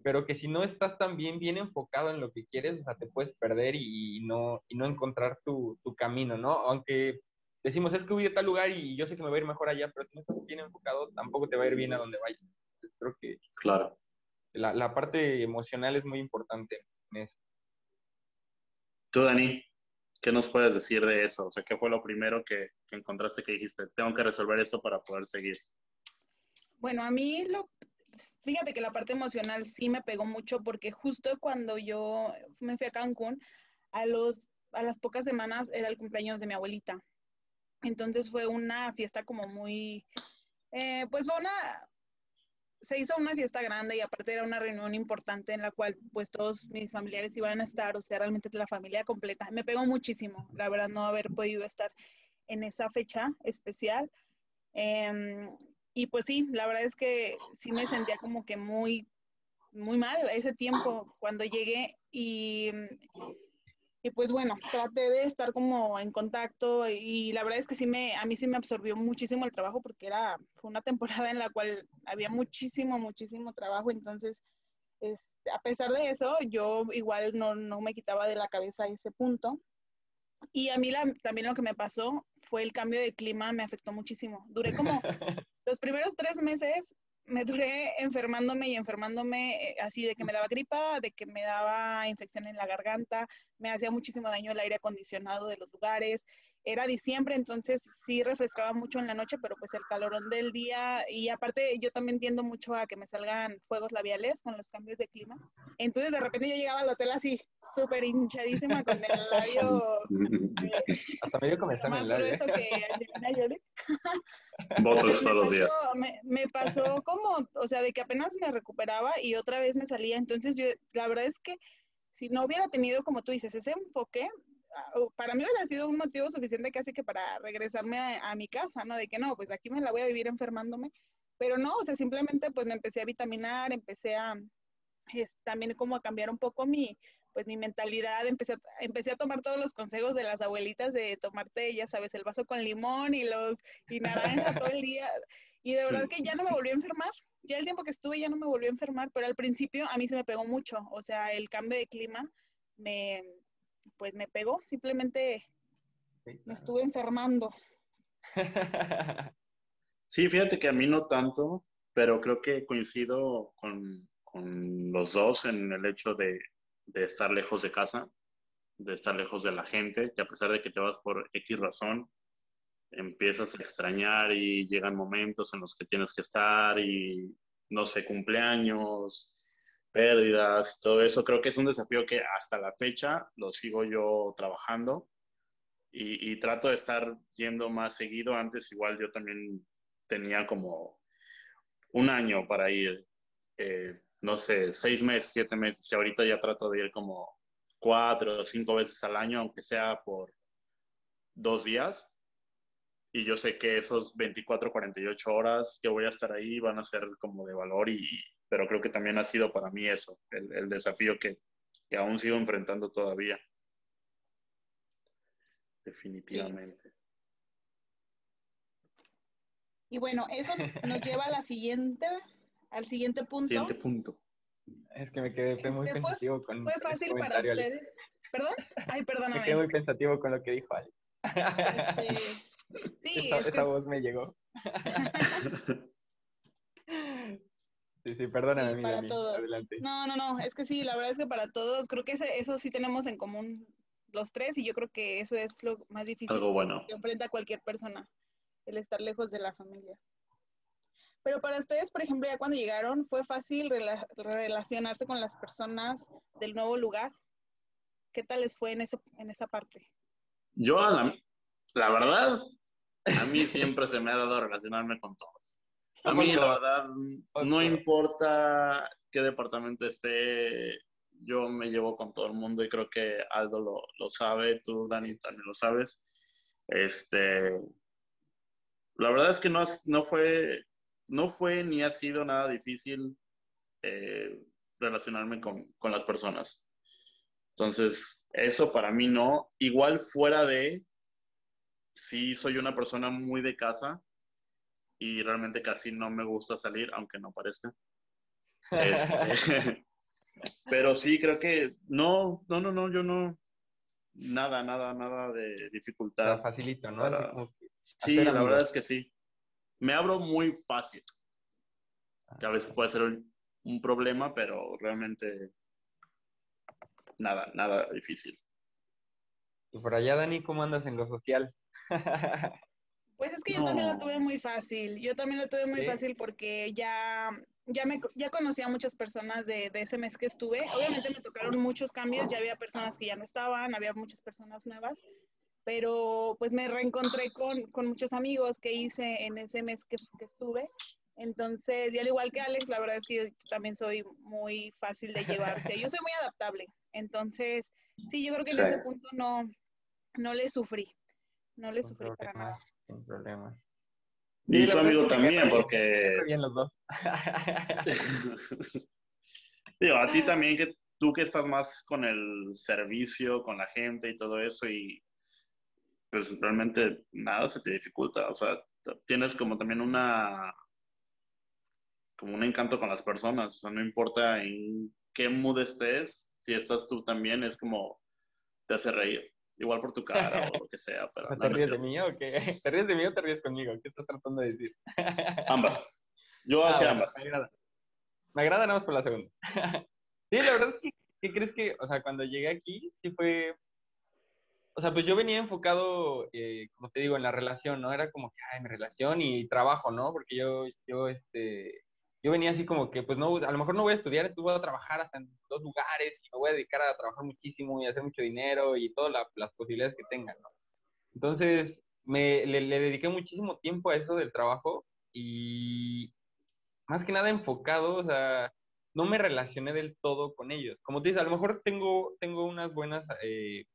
pero que si no estás tan bien, bien enfocado en lo que quieres, o sea, te puedes perder y, no, y no encontrar tu, tu, camino, ¿no? Aunque decimos, es que voy a tal lugar y yo sé que me va a ir mejor allá, pero si no estás bien enfocado, tampoco te va a ir bien a donde vayas. creo que claro. la, la parte emocional es muy importante en eso. Tú, Dani, ¿qué nos puedes decir de eso? O sea, ¿qué fue lo primero que, que encontraste que dijiste, tengo que resolver esto para poder seguir? Bueno, a mí lo, fíjate que la parte emocional sí me pegó mucho porque justo cuando yo me fui a Cancún, a, los, a las pocas semanas era el cumpleaños de mi abuelita. Entonces fue una fiesta como muy, eh, pues fue una, se hizo una fiesta grande y aparte era una reunión importante en la cual pues todos mis familiares iban a estar, o sea, realmente la familia completa. Me pegó muchísimo, la verdad, no haber podido estar en esa fecha especial. Eh, y pues sí, la verdad es que sí me sentía como que muy, muy mal ese tiempo cuando llegué y, y pues bueno, traté de estar como en contacto y la verdad es que sí me, a mí sí me absorbió muchísimo el trabajo porque era, fue una [laughs] temporada en la cual había muchísimo, muchísimo trabajo, entonces este, a pesar de eso, yo igual no, no me quitaba de la cabeza ese punto. Y a mí también lo que me pasó fue el cambio de clima, me afectó muchísimo. Duré como [laughs] los primeros tres meses me duré enfermándome y enfermándome eh, así de que me daba gripa, de que me daba infección en la garganta, me hacía muchísimo daño el aire acondicionado de los lugares, era diciembre, entonces sí refrescaba mucho en la noche, pero pues el calorón del día y aparte yo también tiendo mucho a que me salgan fuegos labiales con los cambios de clima. Entonces de repente yo llegaba al hotel así, súper hinchadísima con el [laughs] labio. Eh, Hasta medio comenzó más el labio. grueso que Angelina Jolie. [laughs] Botox todos los días. pasó- Me, me pasó como, o sea, de que apenas me recuperaba y otra vez me salía. Entonces yo, la verdad es que si no hubiera tenido, como tú dices, ese enfoque, para mí hubiera sido un motivo suficiente casi que para regresarme a, a mi casa, ¿no? De que no, pues aquí me la voy a vivir enfermándome. Pero no, o sea, simplemente pues me empecé a vitaminar, empecé a es, también como a cambiar un poco mi, pues mi mentalidad, empecé a, empecé a tomar todos los consejos de las abuelitas de tomarte, ya sabes, el vaso con limón y los y naranja todo el día. Y de verdad Sí. que ya no me volví a enfermar. Ya el tiempo que estuve ya no me volví a enfermar, pero al principio a mí se me pegó mucho. O sea, el cambio de clima me, pues me pegó. Simplemente me estuve enfermando. [laughs] Sí, fíjate que a mí no tanto, pero creo que coincido con, con los dos en el hecho de, de estar lejos de casa, de estar lejos de la gente, que a pesar de que te vas por X razón, empiezas a extrañar y llegan momentos en los que tienes que estar y, no sé, cumpleaños, pérdidas, todo eso. Creo que es un desafío que hasta la fecha lo sigo yo trabajando y, trato de estar yendo más seguido. Antes igual yo también tenía como un año para ir, eh, no sé, seis meses, siete meses, y ahorita ya trato de ir como cuatro o cinco veces al año, aunque sea por dos días. Y yo sé que esos 24, 48 horas que voy a estar ahí van a ser como de valor, y, pero creo que también ha sido para mí eso, el, el desafío que, que aún sigo enfrentando todavía. Definitivamente. Y bueno, eso nos lleva a la siguiente, al siguiente punto. Siguiente punto. Es que me quedé muy Este, fue- pensativo con Fue fácil para ustedes. ¿Perdón? Ay, Me perdóname. quedé muy pensativo con lo que dijo Ale. Ya sé. Sí, [laughs] esta, es que voz me llegó. [laughs] Sí, sí, perdóname, Sí, para todos. Adelante. No, no, no, es que sí, la verdad es que para todos, creo que ese- eso sí tenemos en común los tres y yo creo que eso es lo más difícil Algo bueno. que enfrenta cualquier persona, el estar lejos de la familia. Pero para ustedes, por ejemplo, ya cuando llegaron, ¿fue fácil rela- relacionarse con las personas del nuevo lugar? ¿Qué tal les fue en, ese, en esa parte? Yo, a la, la verdad, a mí siempre se me ha dado relacionarme con todos. A mí, la verdad, no importa qué departamento esté, yo me llevo con todo el mundo y creo que Aldo lo, lo sabe, tú, Dani, también lo sabes. Este, la verdad es que no, no, fue, no fue ni ha sido nada difícil eh, relacionarme con, con las personas. Entonces, eso para mí no. Igual fuera de, sí soy una persona muy de casa y realmente casi no me gusta salir, aunque no parezca. Este, [laughs] pero sí, creo que no, no, no, no, yo no, nada, nada, nada de dificultad. facilito, ¿no? para- Sí, la amigos. verdad es que sí. Me abro muy fácil, que a veces puede ser un, un problema, pero realmente nada, nada difícil. Y por allá, Dani, ¿cómo andas en lo social? [laughs] Pues es que yo también la tuve muy fácil. Yo también la tuve muy fácil porque ya, ya, me, ya conocía a muchas personas de, de ese mes que estuve. Obviamente me tocaron muchos cambios, ya había personas que ya no estaban, había muchas personas nuevas, pero pues me reencontré con, con muchos amigos que hice en ese mes que, que estuve. Entonces, y al igual que Alex, la verdad es que yo también soy muy fácil de llevarse. Yo soy muy adaptable. Entonces, sí, yo creo que en Sí. ese punto no, no le sufrí. No le sufrí para nada. Sin problemas. Y tu amigo también, porque bien los dos. [laughs] Digo, a ti también, que tú que estás más con el servicio, con la gente y todo eso, y pues realmente nada se te dificulta. O sea, tienes como también una, como un encanto con las personas. O sea, no importa en qué mood estés, si estás tú también, es como te hace reír. Igual por tu cara o lo que sea, pero [laughs] ¿Te no, ríes de mí o qué? [laughs] ¿Te ríes de mí o te ríes conmigo? ¿Qué estás tratando de decir? [laughs] Ambas. Yo Ah, hacia bueno, ambas. Me agrada. Me agrada nada más por la segunda. sí, la verdad es que, ¿qué crees que, o sea, cuando llegué aquí, sí fue, o sea, pues yo venía enfocado, eh, como te digo, en la relación, ¿no? Era como que, ay, mi relación y trabajo, ¿no? Porque yo, yo, este, yo venía así como que, pues no, a lo mejor no voy a estudiar, entonces voy a trabajar hasta en dos lugares y me voy a dedicar a trabajar muchísimo y hacer mucho dinero y todas la- las posibilidades que tengan, ¿no? Entonces, me, le, dediqué muchísimo tiempo a eso del trabajo y más que nada enfocado, o sea, no me relacioné del todo con ellos. Como te dices, a lo mejor tengo, tengo unas buenas eh,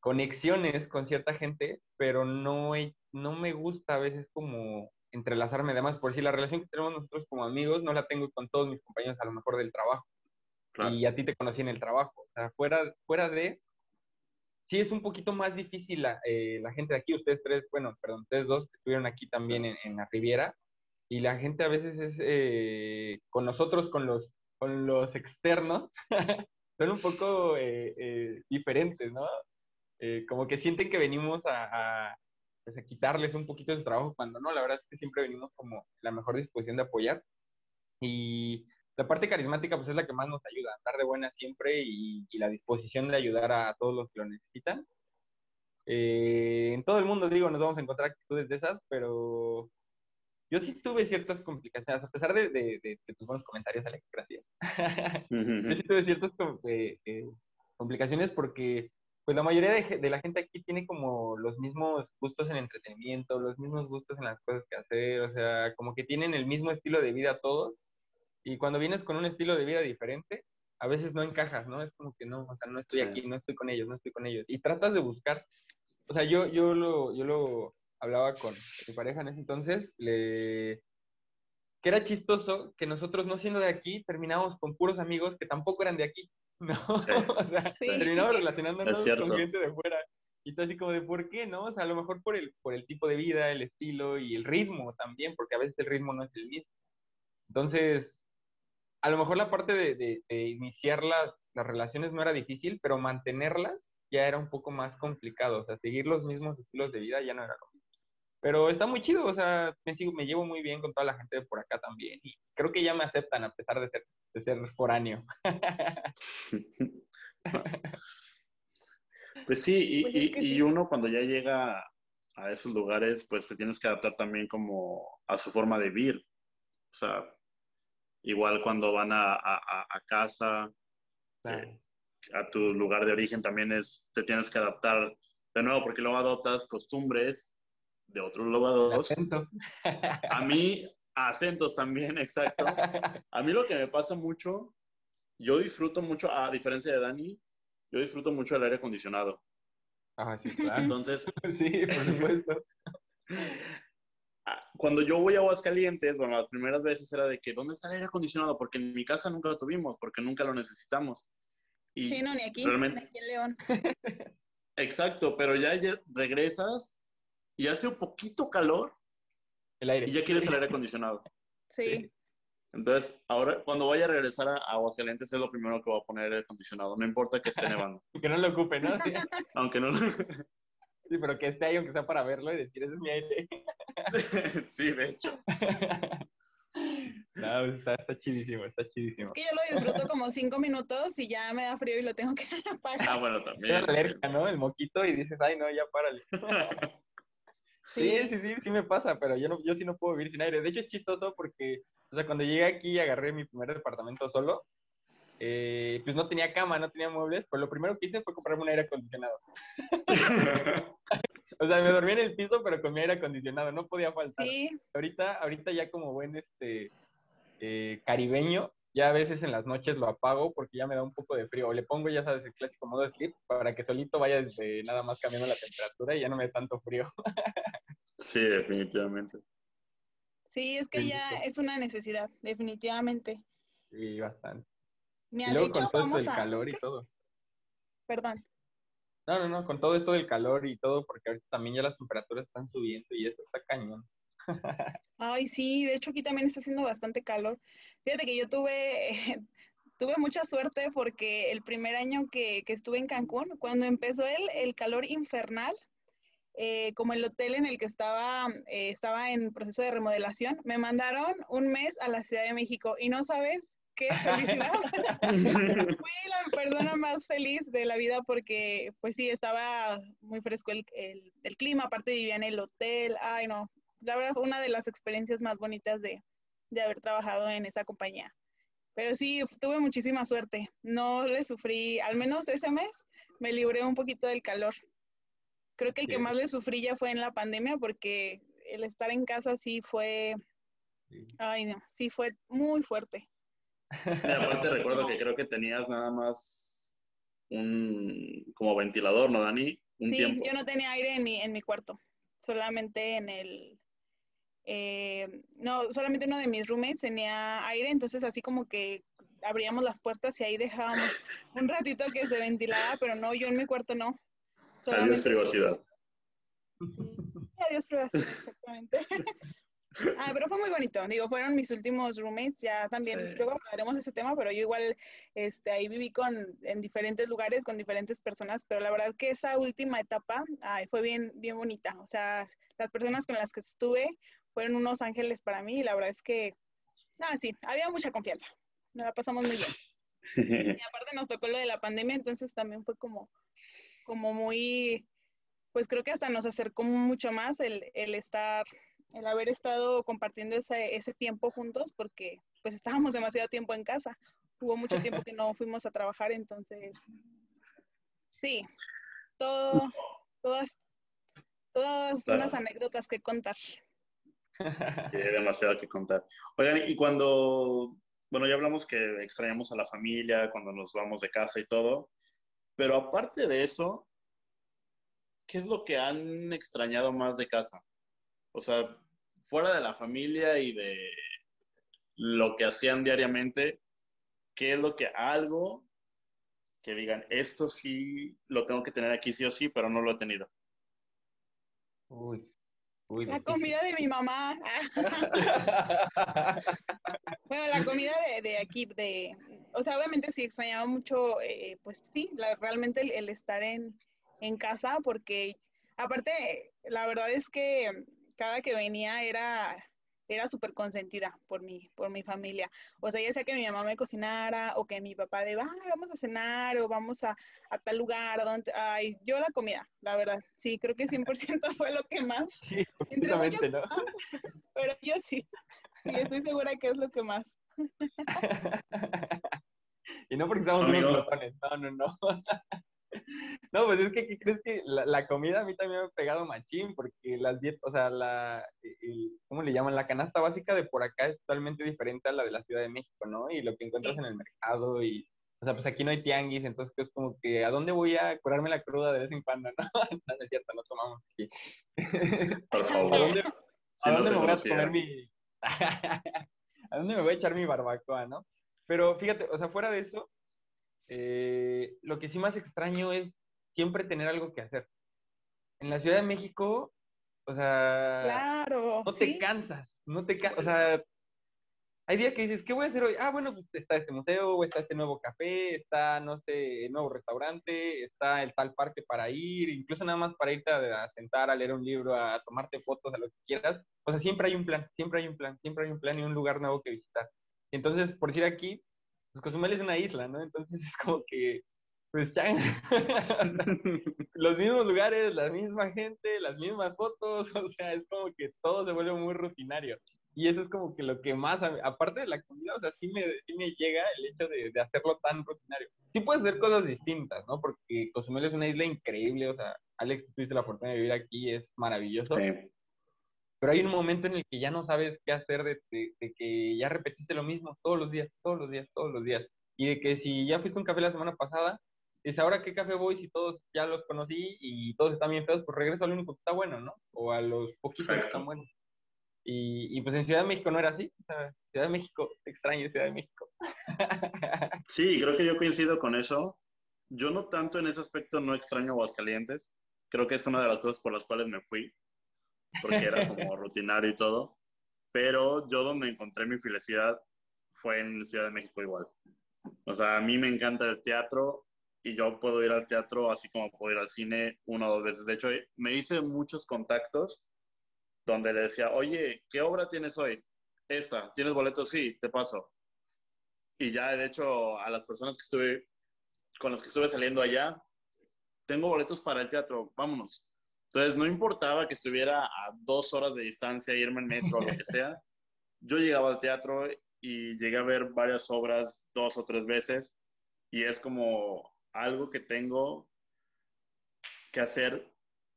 conexiones con cierta gente, pero no, no me gusta a veces como entrelazarme. Además, por si la relación que tenemos nosotros como amigos no la tengo con todos mis compañeros, a lo mejor del trabajo. Claro. Y a ti te conocí en el trabajo. O sea, fuera, fuera de... Sí es un poquito más difícil la, eh, la gente de aquí, ustedes tres, bueno, perdón, ustedes dos que estuvieron aquí también en, en la Riviera, y la gente a veces es eh, con nosotros, con los, con los externos, [laughs] son un poco eh, eh, diferentes, ¿no? Eh, como que sienten que venimos a, a, pues, a quitarles un poquito de trabajo, cuando no, la verdad es que siempre venimos como la mejor disposición de apoyar. Y la parte carismática, pues es la que más nos ayuda, andar de buena siempre y, y la disposición de ayudar a, todos los que lo necesitan. Eh, en todo el mundo, digo, nos vamos a encontrar actitudes de esas, pero yo sí tuve ciertas complicaciones, a pesar de, de, de, de tus buenos comentarios, Alex, gracias. [laughs] yo sí tuve ciertas eh, eh, complicaciones porque pues la mayoría de, de, la gente aquí tiene como los mismos gustos en entretenimiento, los mismos gustos en las cosas que hacer, o sea, como que tienen el mismo estilo de vida todos, y cuando vienes con un estilo de vida diferente, a veces no encajas, ¿no? Es como que no, o sea, no estoy Sí. aquí, no estoy con ellos, no estoy con ellos. Y tratas de buscar, o sea, yo, yo, lo, yo lo hablaba con mi pareja en ese entonces, le... que era chistoso que nosotros, no siendo de aquí, terminamos con puros amigos que tampoco eran de aquí, [laughs] ¿no? Sí. [laughs] o sea, Sí. terminamos relacionándonos con gente de fuera. Y tú así como de, ¿por qué, no? O sea, a lo mejor por el, por el tipo de vida, el estilo y el ritmo también, porque a veces el ritmo no es el mismo. Entonces, a lo mejor la parte de, de, de iniciar las, las relaciones no era difícil, pero mantenerlas ya era un poco más complicado, o sea, seguir los mismos estilos de vida ya no era lo mismo. Pero está muy chido, o sea, me, sigo, me llevo muy bien con toda la gente de por acá también y creo que ya me aceptan a pesar de ser, de ser foráneo. [laughs] [laughs] Pues sí, y, Pues es y- que y sí. uno cuando ya llega a esos lugares, pues te tienes que adaptar también como a su forma de vivir. O sea, igual cuando van a, a- casa, Claro. a tu lugar de origen también es, te tienes que adaptar de nuevo, porque luego adoptas costumbres de otros El lugares. acento. A mí, acentos también, exacto. A mí lo que me pasa mucho, yo disfruto mucho, a diferencia de Dani, yo disfruto mucho el aire acondicionado. Ah, sí, claro. Entonces, [laughs] Sí, por supuesto. cuando yo voy a Aguascalientes, bueno, las primeras veces era de que, ¿dónde está el aire acondicionado? Porque en mi casa nunca lo tuvimos, porque nunca lo necesitamos. Y Sí, no, ni aquí, realmente- ni aquí en León. [laughs] Exacto, pero ya regresas y hace un poquito calor El aire. y ya quieres el aire [laughs] acondicionado. Sí. Entonces, ahora cuando vaya a regresar a Aguascalientes es lo primero que voy a poner aire acondicionado, no importa que esté nevando, [laughs] Que no lo ocupe, ¿no? Sí, [laughs] aunque no. Sí, pero que esté ahí, aunque sea para verlo y decir, ese es mi aire. sí, de hecho. No, está, está chidísimo, está chidísimo. Es que yo lo disfruto como cinco minutos y ya me da frío y lo tengo que apagar. Ah, bueno, Es también. alergia, ¿no? El moquito y dices, ay, no, ya párale. Sí, sí, sí, sí me pasa, pero yo, no, yo sí no puedo vivir sin aire. De hecho, es chistoso porque, o sea, cuando llegué aquí y agarré mi primer departamento solo, eh, pues no tenía cama, no tenía muebles, pues lo primero que hice fue comprarme un aire acondicionado. [laughs] O sea, me dormí en el piso, pero con mi aire acondicionado, no podía faltar. Sí, Ahorita, ahorita ya como buen este eh, caribeño, ya a veces en las noches lo apago porque ya me da un poco de frío. O le pongo, ya sabes, el clásico modo sleep para que solito vaya desde nada más cambiando la temperatura y ya no me dé tanto frío. [laughs] Sí, definitivamente. sí, es que Sí, ya es una necesidad, definitivamente. Sí, bastante. Mira, Y luego con hecho, todo esto del a... calor y ¿qué? todo. Perdón. No, no, no, con todo esto del calor y todo, porque ahorita también ya las temperaturas están subiendo y esto está cañón. [laughs] Ay, sí, de hecho aquí también está haciendo bastante calor. Fíjate que yo tuve, [laughs] tuve mucha suerte porque el primer año que, que estuve en Cancún, cuando empezó el, el calor infernal, eh, como el hotel en el que estaba, eh, estaba en proceso de remodelación, me mandaron un mes a la Ciudad de México y no sabes qué felicidad. [laughs] Fui la persona más feliz de la vida porque, pues sí, estaba muy fresco el, el- el clima, aparte vivía en el hotel, ay no, la verdad fue una de las experiencias más bonitas de, de haber trabajado en esa compañía. Pero sí, tuve muchísima suerte, no le sufrí, al menos ese mes me libré un poquito del calor. Creo que el que más le sufrí ya fue en la pandemia porque el estar en casa sí fue, Sí. ay no, sí fue muy fuerte. Y aparte [laughs] recuerdo que creo que tenías nada más un como ventilador, ¿no, Dani? Un Sí, tiempo. yo no tenía aire en mi, en mi cuarto, solamente en el, eh, no, solamente uno de mis roommates tenía aire, entonces así como que abríamos las puertas y ahí dejábamos un ratito que se ventilara, pero no, yo en mi cuarto no. Adiós Solamente- privacidad. Sí, adiós privacidad, exactamente. [laughs] Ah, pero fue muy bonito. Digo, fueron mis últimos roommates. Ya también, Sí. luego hablaremos de ese tema, pero yo igual este, ahí viví con, en diferentes lugares con diferentes personas. Pero la verdad que esa última etapa ay, fue bien, bien bonita. O sea, las personas con las que estuve fueron unos ángeles para mí. Y la verdad es que, ah, sí, había mucha confianza. Nos la pasamos muy bien. Y [laughs] aparte nos tocó lo de la pandemia, entonces también fue como, como muy, pues creo que hasta nos acercó mucho más el, el estar, el haber estado compartiendo ese, ese tiempo juntos, porque pues estábamos demasiado tiempo en casa. Hubo mucho tiempo que no [laughs] fuimos a trabajar, entonces, sí, todo, todas, todas Claro. unas anécdotas que contar. [laughs] Sí, hay demasiado que contar. Oigan, y cuando, bueno, ya hablamos que extrañamos a la familia, cuando nos vamos de casa y todo, pero aparte de eso, ¿qué es lo que han extrañado más de casa? O sea, fuera de la familia y de lo que hacían diariamente, ¿qué es lo que algo que digan, esto sí lo tengo que tener aquí sí o sí, pero no lo he tenido? Uy, uy, La comida de mi mamá. [laughs] Bueno, la comida de, de aquí, de, o sea, obviamente sí extrañaba mucho, eh, pues sí, realmente el, estar en, en, casa, porque aparte, la verdad es que cada que venía era, era súper consentida por mi, por mi familia. O sea, ya sea que mi mamá me cocinara o que mi papá de, vamos a cenar o vamos a, a tal lugar, donde, ay, yo la comida, la verdad. Sí, creo que [laughs] 100% fue lo que más. Sí, entre muchas, ¿no? pero yo sí, sí, estoy segura que es lo que más. [laughs] y no porque estamos muy no, no, no. [laughs] [laughs] No, pues es que ¿qué crees que la, comida a mí también me ha pegado machín, porque las dietas, o sea, la, ¿cómo le llaman? La canasta básica de por acá es totalmente diferente a la de la Ciudad de México, ¿no? Y lo que encuentras en el mercado y, o sea, pues aquí no hay tianguis, entonces es como que, ¿a dónde voy a curarme la cruda de vez en cuando? [laughs] No, no, es cierto, no tomamos aquí. [laughs] Por favor. ¿A dónde, ¿a dónde me voy a comer mi... ¿A dónde me voy a echar mi barbacoa, no? Pero fíjate, o sea, fuera de eso, eh, lo que sí más extraño es siempre tener algo que hacer. En la Ciudad de México, o sea, claro, no te cansas, no te cansas, o sea, hay días que dices, ¿qué voy a hacer hoy? Ah, bueno, pues está este museo, está este nuevo café, está, no sé, nuevo restaurante, está el tal parque para ir, incluso nada más para irte a, sentar, a leer un libro, a tomarte fotos, a lo que quieras. O sea, siempre hay un plan, siempre hay un plan, siempre hay un plan y un lugar nuevo que visitar. Entonces, por decir aquí, pues Cozumel es una isla, ¿no? Entonces [laughs] es como que, pues ya, [laughs] los mismos lugares, la misma gente, las mismas fotos, [laughs] o sea, es como que todo se vuelve muy rutinario. Y eso es como que lo que más, aparte de la comida, o sea, sí me, sí me llega el hecho de, de, hacerlo tan rutinario. Sí puedes hacer cosas distintas, ¿no? Porque Cozumel es una isla increíble, o sea, Alex, tuviste la oportunidad de vivir aquí, es maravilloso. Sí. Pero hay un momento en el que ya no sabes qué hacer, de, que ya repetiste lo mismo todos los días, todos los días, todos los días. Y de que si ya fuiste a un café la semana pasada, es ahora qué café voy si todos ya los conocí y todos están bien feos, pues regreso al único que está bueno, ¿no? O a los poquitos que están buenos. Y, y, pues en Ciudad de México no era así. Ciudad de México, extraño Ciudad de México. [laughs] Sí, creo que yo coincido con eso. Yo no tanto en ese aspecto no extraño Aguascalientes. Creo que es una de las cosas por las cuales me fui porque era como rutinario y todo. Pero yo donde encontré mi felicidad fue en Ciudad de México igual. O sea, a mí me encanta el teatro y yo puedo ir al teatro así como puedo ir al cine una o dos veces. De hecho, me hice muchos contactos donde le decía, oye, ¿qué obra tienes hoy? Esta, ¿tienes boletos? Sí, te paso. Y ya, de hecho, a las personas que estuve, con las que estuve saliendo allá, tengo boletos para el teatro, vámonos. Entonces, no importaba que estuviera a dos horas de distancia, irme en metro o lo que [laughs] sea. Yo llegaba al teatro y llegué a ver varias obras dos o tres veces y es como algo que tengo que hacer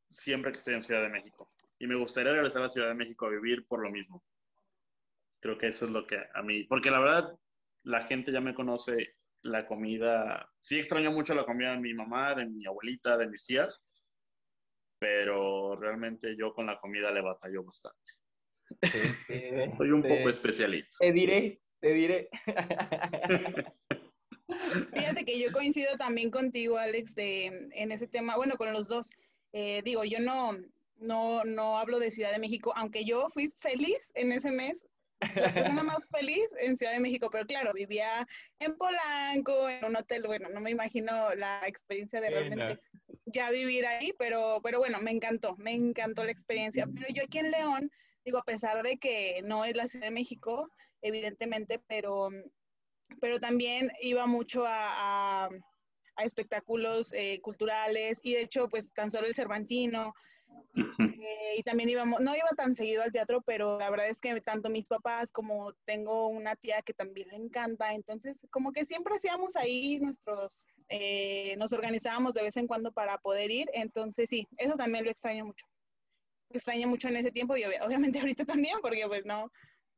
siempre que estoy en Ciudad de México. Y me gustaría regresar a la Ciudad de México a vivir por lo mismo. Creo que eso es lo que a mí, porque la verdad, la gente ya me conoce la comida. Sí extraño mucho la comida de mi mamá, de mi abuelita, de mis tías, pero realmente yo con la comida le batallo bastante. [laughs] Soy un poco especialito. Te diré, te diré. [laughs] Fíjate que yo coincido también contigo, Alex, de, en ese tema, bueno, con los dos. Eh, digo, yo no, no, no hablo de Ciudad de México, aunque yo fui feliz en ese mes, la persona más [laughs] feliz en Ciudad de México, pero claro, vivía en Polanco, en un hotel, bueno, no me imagino la experiencia de realmente ya vivir ahí, pero, pero bueno, me encantó, me encantó la experiencia. Pero yo aquí en León, digo, a pesar de que no es la Ciudad de México, evidentemente, pero, pero también iba mucho a, espectáculos eh, culturales y de hecho, pues tan solo el Cervantino. Eh, y también íbamos, no iba tan seguido al teatro, pero la verdad es que tanto mis papás como tengo una tía que también le encanta, entonces como que siempre hacíamos ahí nuestros, eh, nos organizábamos de vez en cuando para poder ir, entonces sí, eso también lo extraño mucho. Extraño mucho en ese tiempo y obviamente [laughs] ahorita también, porque pues no,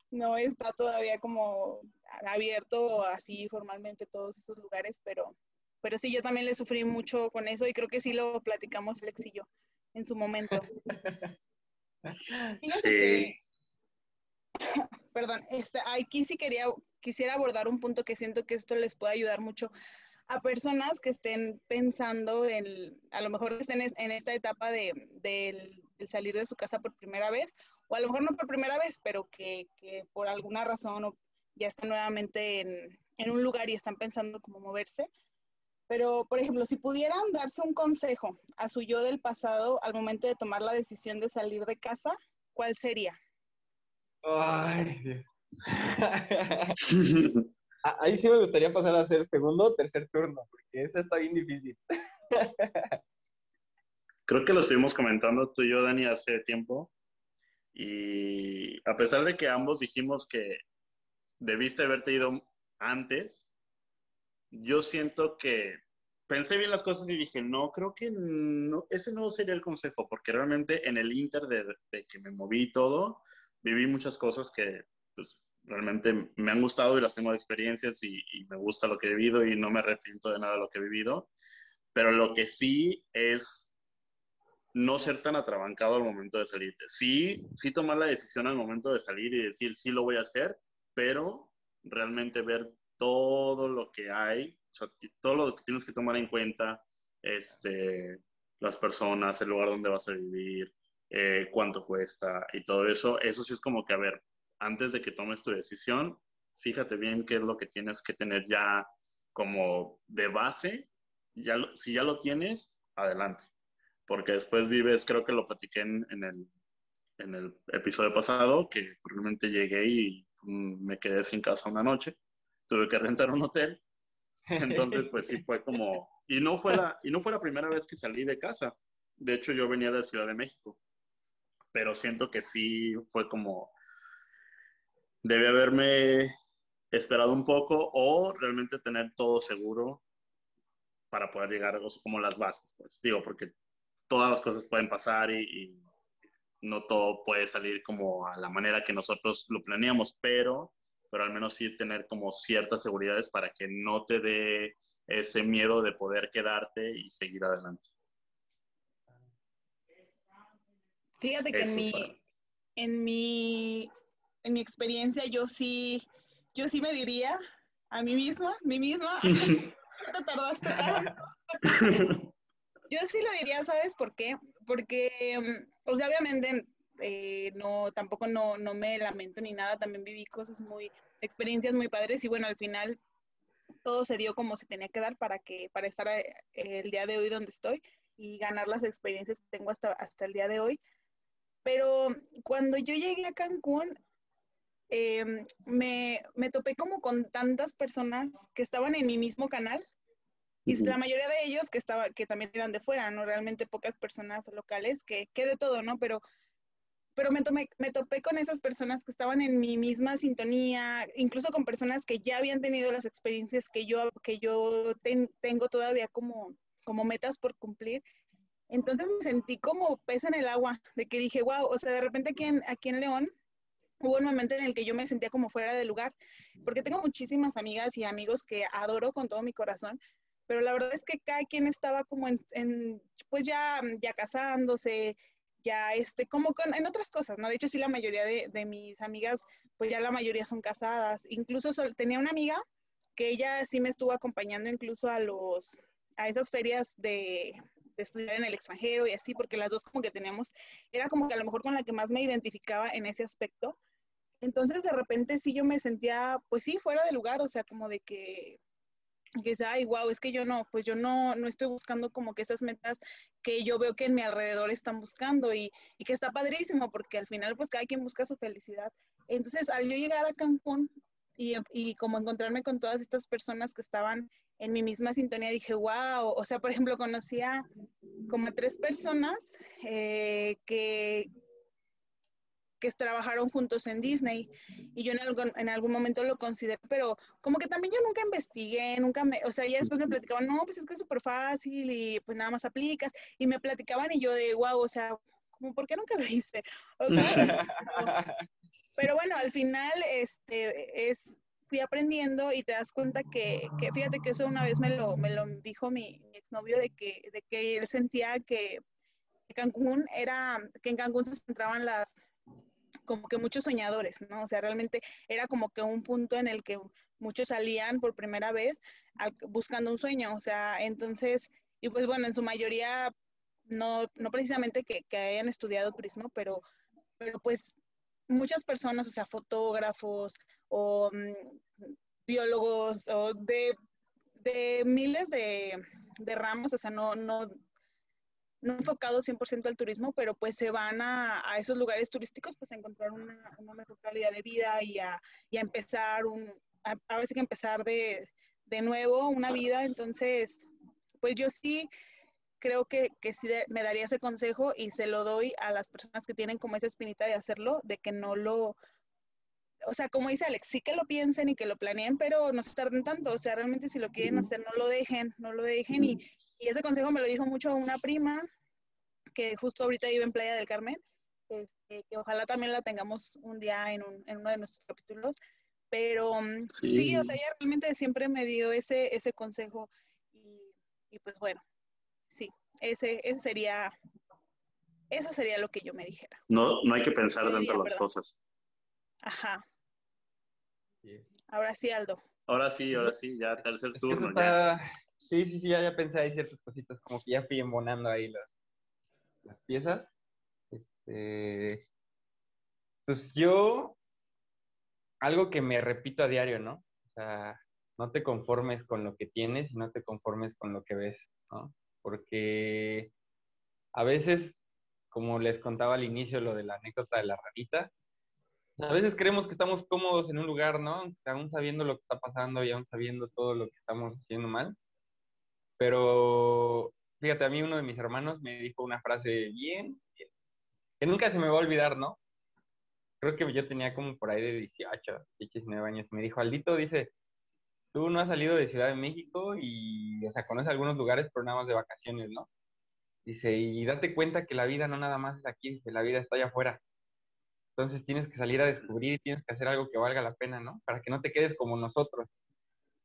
no está todavía como abierto así formalmente todos esos lugares, pero, pero sí, yo también le sufrí mucho con eso y creo que sí lo platicamos Alex y yo en su momento. [laughs] sí. [laughs] perdón, este, aquí sí quería, quisiera abordar un punto que siento que esto les puede ayudar mucho a personas que estén pensando en, a lo mejor estén en esta etapa de, de, salir de su casa por primera vez, o a lo mejor no por primera vez, pero que, que por alguna razón ya están nuevamente en, en un lugar y están pensando cómo moverse. Pero, por ejemplo, si pudieran darse un consejo a su yo del pasado al momento de tomar la decisión de salir de casa, ¿cuál sería? Ay, Dios. [laughs] Ahí sí me gustaría pasar a ser segundo o tercer turno, porque esa está bien difícil. [laughs] Creo que lo estuvimos comentando tú y yo, Dani, hace tiempo. Y a pesar de que ambos dijimos que debiste haberte ido antes, yo siento que pensé bien las cosas y dije, no, creo que no, ese no sería el consejo, porque realmente en el inter de, que me moví todo, viví muchas cosas que pues, realmente me han gustado y las tengo de experiencias y, y, me gusta lo que he vivido y no me arrepiento de nada de lo que he vivido. Pero lo que sí es no ser tan atrabancado al momento de salirte. Sí, sí tomar la decisión al momento de salir y decir, sí lo voy a hacer, pero realmente ver todo lo que hay, todo lo que tienes que tomar en cuenta, este, las personas, el lugar donde vas a vivir, eh, cuánto cuesta y todo eso, eso sí es como que, a ver, antes de que tomes tu decisión, fíjate bien qué es lo que tienes que tener ya como de base. Ya, si ya lo tienes, adelante. Porque después vives, creo que lo platiqué en, el, en el episodio pasado, que probablemente llegué y me quedé sin casa una noche. Tuve que rentar un hotel. Entonces, pues sí [laughs] fue como... Y no fue la, y no fue la primera vez que salí de casa. De hecho, yo venía de Ciudad de México. Pero siento que sí fue como debe haberme esperado un poco o realmente tener todo seguro para poder llegar a como las bases, pues digo, porque todas las cosas pueden pasar y, y, no todo puede salir como a la manera que nosotros lo planeamos, pero, pero al menos sí tener como ciertas seguridades para que no te dé ese miedo de poder quedarte y seguir adelante. Fíjate que en mi, en mi en mi experiencia, yo sí, yo sí me diría a mí misma, mí misma, [laughs] te tardaste [laughs] Yo sí lo diría, ¿sabes por qué? Porque, sea, obviamente, eh, no, tampoco no, no me lamento ni nada, también viví cosas muy, experiencias muy padres y bueno, al final todo se dio como se tenía que dar para que, para estar eh, el día de hoy donde estoy y ganar las experiencias que tengo hasta, hasta el día de hoy. Pero cuando yo llegué a Cancún, eh, me, me, topé como con tantas personas que estaban en mi mismo canal y la mayoría de ellos que, estaba, que también eran de fuera, ¿no? Realmente pocas personas locales, que, que de todo, ¿no? Pero, pero me, topé con esas personas que estaban en mi misma sintonía, incluso con personas que ya habían tenido las experiencias que yo, que yo ten, tengo todavía como, como metas por cumplir. Entonces me sentí como pez en el agua, de que dije, wow, o sea, de repente aquí en, aquí en León hubo un momento en el que yo me sentía como fuera de lugar, porque tengo muchísimas amigas y amigos que adoro con todo mi corazón, pero la verdad es que cada quien estaba como en, pues ya, ya casándose, ya este, como con, en otras cosas, ¿no? De hecho, sí, la mayoría de, de mis amigas, pues ya la mayoría son casadas. Incluso sol, tenía una amiga que ella sí me estuvo acompañando incluso a los, a esas ferias de, de estudiar en el extranjero y así, porque las dos como que teníamos, era como que a lo mejor con la que más me identificaba en ese aspecto, entonces, de repente sí yo me sentía, pues sí, fuera de lugar, o sea, como de que, que ay, wow, es que yo no, pues yo no, no estoy buscando como que esas metas que yo veo que en mi alrededor están buscando y, y que está padrísimo, porque al final, pues cada quien busca su felicidad. Entonces, al yo llegar a Cancún y, y como encontrarme con todas estas personas que estaban en mi misma sintonía, dije, wow, o sea, por ejemplo, conocía como a tres personas eh, que, que trabajaron juntos en Disney y yo en algún, en algún momento lo consideré, pero como que también yo nunca investigué, nunca me, o sea, ya después me platicaban, no, pues es que es súper fácil y pues nada más aplicas y me platicaban y yo de, wow, o sea, como, ¿por qué nunca lo hice? [laughs] [laughs] pero bueno, al final, este, es, fui aprendiendo y te das cuenta que, que, fíjate que eso una vez me lo, me lo dijo mi, mi exnovio de que, de que él sentía que Cancún era, que en Cancún se centraban las, como que muchos soñadores, ¿no? O sea, realmente era como que un punto en el que muchos salían por primera vez buscando un sueño, o sea, entonces, y pues bueno, en su mayoría, no, no precisamente que, hayan estudiado turismo, pero, pero pues muchas personas, o sea, fotógrafos o mm, biólogos o de, de miles de, de, ramos, o sea, no, no, no enfocados 100% al turismo, pero pues se van a, a, esos lugares turísticos pues a encontrar una, una mejor calidad de vida y a, y a empezar un, a, a veces que empezar de, de nuevo una vida, entonces, pues yo sí creo que, que sí me daría ese consejo y se lo doy a las personas que tienen como esa espinita de hacerlo, de que no lo, o sea, como dice Alex, sí que lo piensen y que lo planeen, pero no se tarden tanto, o sea, realmente si lo quieren hacer, no lo dejen, no lo dejen. Y, y ese consejo me lo dijo mucho una prima que justo ahorita vive en Playa del Carmen, este, que ojalá también la tengamos un día en, un, en uno de nuestros capítulos, pero mm, sí. sí. o sea, ella realmente siempre me dio ese, ese consejo y, y pues bueno, sí, ese, ese sería, eso sería lo que yo me dijera. No, no hay que pensar dentro de las cosas. Ajá. Ahora sí, Aldo. Ahora sí, ahora sí, ya tercer turno. Está... Ya. Sí, sí, sí, ya, ya pensé ahí ciertas cositas, como que ya fui embonando ahí las, las piezas. Este, pues yo, algo que me repito a diario, ¿no? O sea, no te conformes con lo que tienes y no te conformes con lo que ves, ¿no? Porque a veces, como les contaba al inicio lo de la anécdota de la ranita, a veces creemos que estamos cómodos en un lugar, ¿no? Aún sabiendo lo que está pasando y aún sabiendo todo lo que estamos haciendo mal. Pero fíjate, a mí uno de mis hermanos me dijo una frase bien, que nunca se me va a olvidar, ¿no? Creo que yo tenía como por ahí de 18, 19 años. Me dijo, Aldito, dice, tú no has salido de Ciudad de México y, o sea, conoces algunos lugares, pero nada de vacaciones, ¿no? Dice, y date cuenta que la vida no nada más es aquí, que la vida está allá afuera. Entonces tienes que salir a descubrir y tienes que hacer algo que valga la pena, ¿no? Para que no te quedes como nosotros.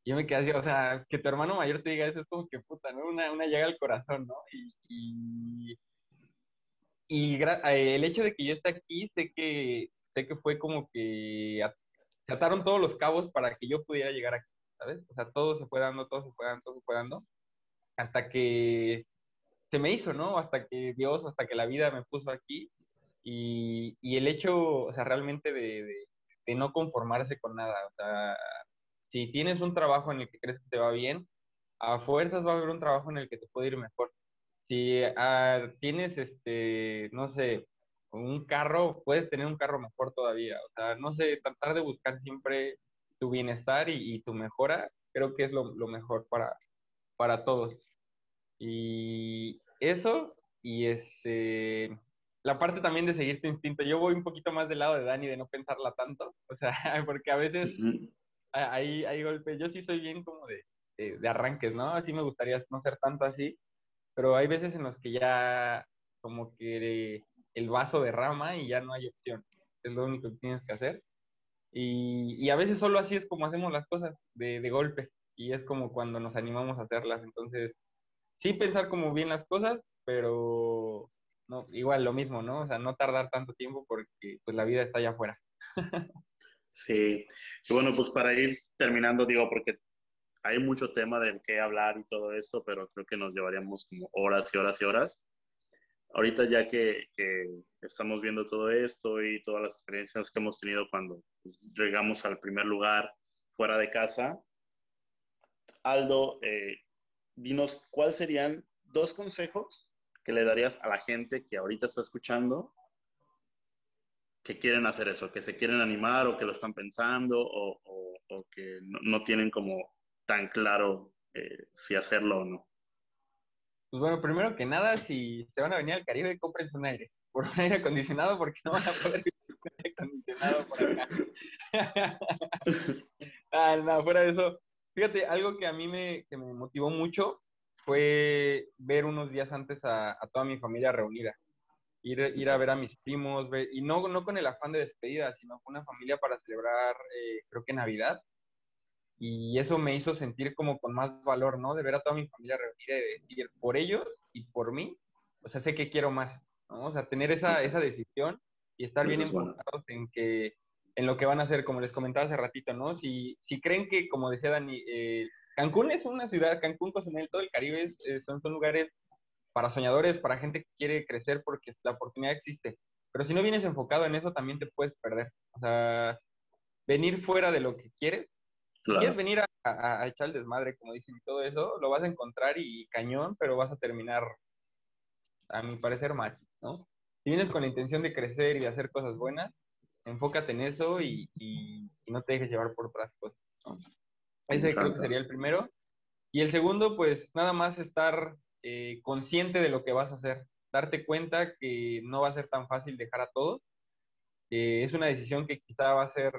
Yo me quedé así, o sea, que tu hermano mayor te diga eso es como que puta, ¿no? Una, una llega al corazón, ¿no? Y, y, y el hecho de que yo esté aquí, sé que, sé que fue como que se ataron todos los cabos para que yo pudiera llegar aquí, ¿sabes? O sea, todo se fue dando, todo se fue dando, todo se fue dando, hasta que se me hizo, ¿no? Hasta que Dios, hasta que la vida me puso aquí y, y, el hecho, o sea, realmente de, de, de, no conformarse con nada. O sea, si tienes un trabajo en el que crees que te va bien, a fuerzas va a haber un trabajo en el que te puede ir mejor. Si uh, tienes, este, no sé, un carro, puedes tener un carro mejor todavía. O sea, no sé, tratar de buscar siempre tu bienestar y, y tu mejora, creo que es lo, lo mejor para, para todos. Y eso, y este, la parte también de seguir tu instinto. Yo voy un poquito más del lado de Dani, de no pensarla tanto, o sea, [laughs] porque a veces hay, hay golpes, yo sí soy bien como de, de, de, arranques, ¿no? Así me gustaría no ser tanto así, pero hay veces en los que ya como que el vaso derrama y ya no hay opción, es lo único que tienes que hacer. Y, y a veces solo así es como hacemos las cosas, de, de golpe, y es como cuando nos animamos a hacerlas, entonces sí pensar como bien las cosas, pero no, igual lo mismo, ¿no? O sea, no tardar tanto tiempo porque pues la vida está allá afuera. [laughs] sí, y bueno, pues para ir terminando, digo, porque hay mucho tema del que hablar y todo esto, pero creo que nos llevaríamos como horas y horas y horas. Ahorita ya que, estamos viendo todo esto y todas las experiencias que hemos tenido cuando pues, llegamos al primer lugar fuera de casa, Aldo, eh, dinos cuáles serían dos consejos que le darías a la gente que ahorita está escuchando que quieren hacer eso, que se quieren animar o que lo están pensando o, o, o que no, no, tienen como tan claro eh, si hacerlo o no? Pues bueno, primero que nada, si se van a venir al Caribe, compren un aire, [laughs] por un aire acondicionado, porque no van a poder vivir con aire acondicionado por acá. [laughs] ah, no, fuera de eso, fíjate, algo que a mí me, que me motivó mucho fue ver unos días antes a, a toda mi familia reunida. Ir, ir, a ver a mis primos, ver, y no, no con el afán de despedida, sino con una familia para celebrar, eh, creo que Navidad. Y eso me hizo sentir como con más valor, ¿no? De ver a toda mi familia reunida y decir, por ellos y por mí, o sea, sé que quiero más, ¿no? O sea, tener esa, esa decisión y estar bien enfocados bueno. en que en lo que van a hacer, como les comentaba hace ratito, ¿no? Si, si creen que, como decía Dani, eh, Cancún es una ciudad, Cancún, Cozumel, todo el Caribe eh, son, son lugares para soñadores, para gente que quiere crecer porque la oportunidad existe. Pero si no vienes enfocado en eso, también te puedes perder. O sea, venir fuera de lo que quieres quieres venir a, echar el desmadre, como dicen, y todo eso, lo vas a encontrar y cañón, pero vas a terminar, a mi parecer, mal, ¿no? Si vienes con la intención de crecer y de hacer cosas buenas, enfócate en eso y, no te dejes llevar por otras cosas, Ese creo que sería el primero. Y el segundo, pues nada más estar eh, consciente de lo que vas a hacer, darte cuenta que no va a ser tan fácil dejar a todos. es una decisión que quizá va a ser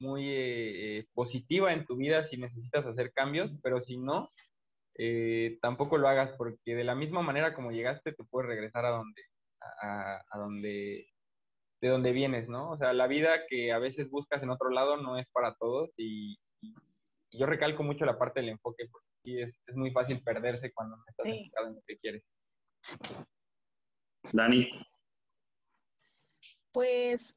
muy eh, positiva en tu vida si necesitas hacer cambios, pero si no, eh, tampoco lo hagas porque de la misma manera como llegaste te puedes regresar a donde, a, donde, de donde vienes, ¿no? O sea, la vida que a veces buscas en otro lado no es para todos y, yo recalco mucho la parte del enfoque porque es, es muy fácil perderse cuando no estás enfocado en lo que quieres. Dani. Pues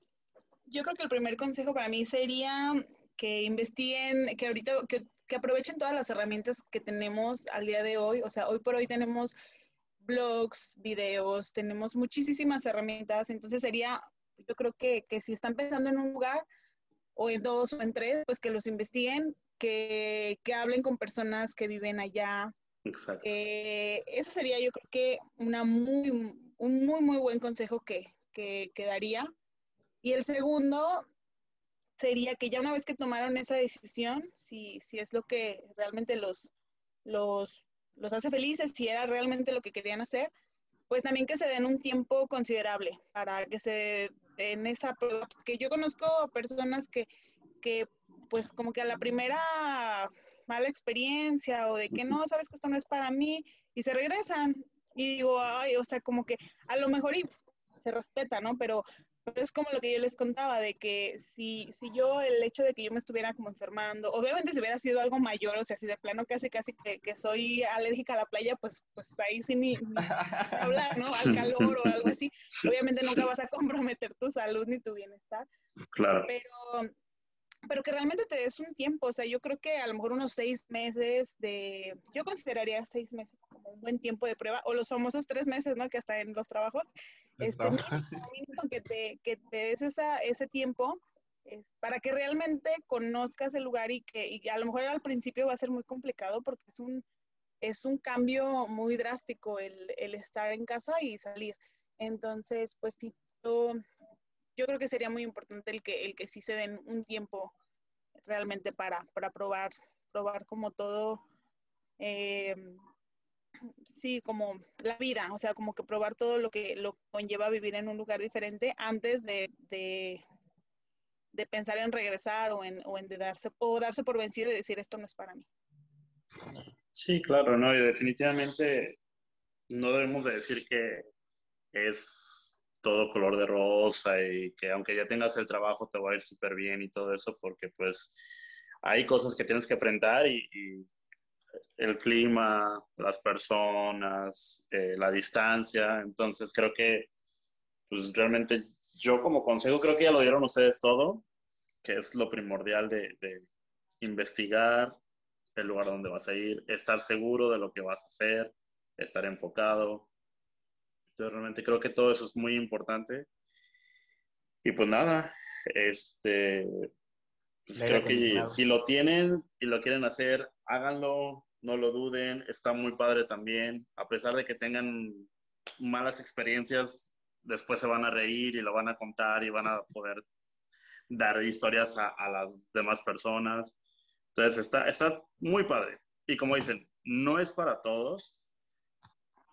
yo creo que el primer consejo para mí sería que investiguen, que ahorita, que, aprovechen todas las herramientas que tenemos al día de hoy. O sea, hoy por hoy tenemos blogs, videos, tenemos muchísimas herramientas. Entonces sería, yo creo que, si están pensando en un lugar o en dos o en tres, pues que los investiguen, que, hablen con personas que viven allá. Exacto. eso sería yo creo que una muy, un muy, muy buen consejo que, que, que daría. Y el segundo sería que ya una vez que tomaron esa decisión, si, si es lo que realmente los, los, los hace felices, si era realmente lo que querían hacer, pues también que se den un tiempo considerable para que se den esa prueba. Porque yo conozco personas que, que pues como que a la primera mala experiencia o de que no, sabes que esto no es para mí, y se regresan. Y digo, ay, o sea, como que a lo mejor y se respeta, ¿no? Pero pero es como lo que yo les contaba, de que si, si yo, el hecho de que yo me estuviera como enfermando, obviamente si hubiera sido algo mayor, o sea, si de plano casi, casi que, que soy alérgica a la playa, pues, pues ahí sí ni, hablar, ¿no? Al calor o algo así. [laughs] Obviamente nunca vas a comprometer tu salud ni tu bienestar. Claro. Pero, pero que realmente te des un tiempo, o sea, yo creo que a lo mejor unos seis meses de, yo consideraría seis meses como un buen tiempo de prueba, o los famosos tres meses, ¿no? Que hasta en los trabajos, este, [laughs] que te, que te des esa, ese tiempo es para que realmente conozcas el lugar y que y a lo mejor al principio va a ser muy complicado porque es un, es un cambio muy drástico el, el estar en casa y salir. Entonces, pues sí, yo, yo creo que sería muy importante el que, el que sí se den un tiempo realmente para, para probar, probar como todo, eh, sí, como la vida, o sea, como que probar todo lo que lo conlleva vivir en un lugar diferente antes de, de, pensar en regresar o en, o en de darse, o darse por vencido y decir esto no es para mí. Sí, claro, no, y definitivamente no debemos de decir que es todo color de rosa y que aunque ya tengas el trabajo te va a ir súper bien y todo eso, porque pues hay cosas que tienes que aprender y, el clima, las personas, eh, la distancia, entonces creo que pues realmente yo como consejo creo que ya lo dieron ustedes todo, que es lo primordial de investigar el lugar donde vas a ir, estar seguro de lo que vas a hacer, estar enfocado, realmente creo que todo eso es muy importante. Y pues nada, este, pues creo que si lo tienen y lo quieren hacer, háganlo, no lo duden, está muy padre también, a pesar de que tengan malas experiencias, después se van a reír y lo van a contar y van a poder dar historias a, a las demás personas. Entonces está, está muy padre. Y como dicen, no es para todos,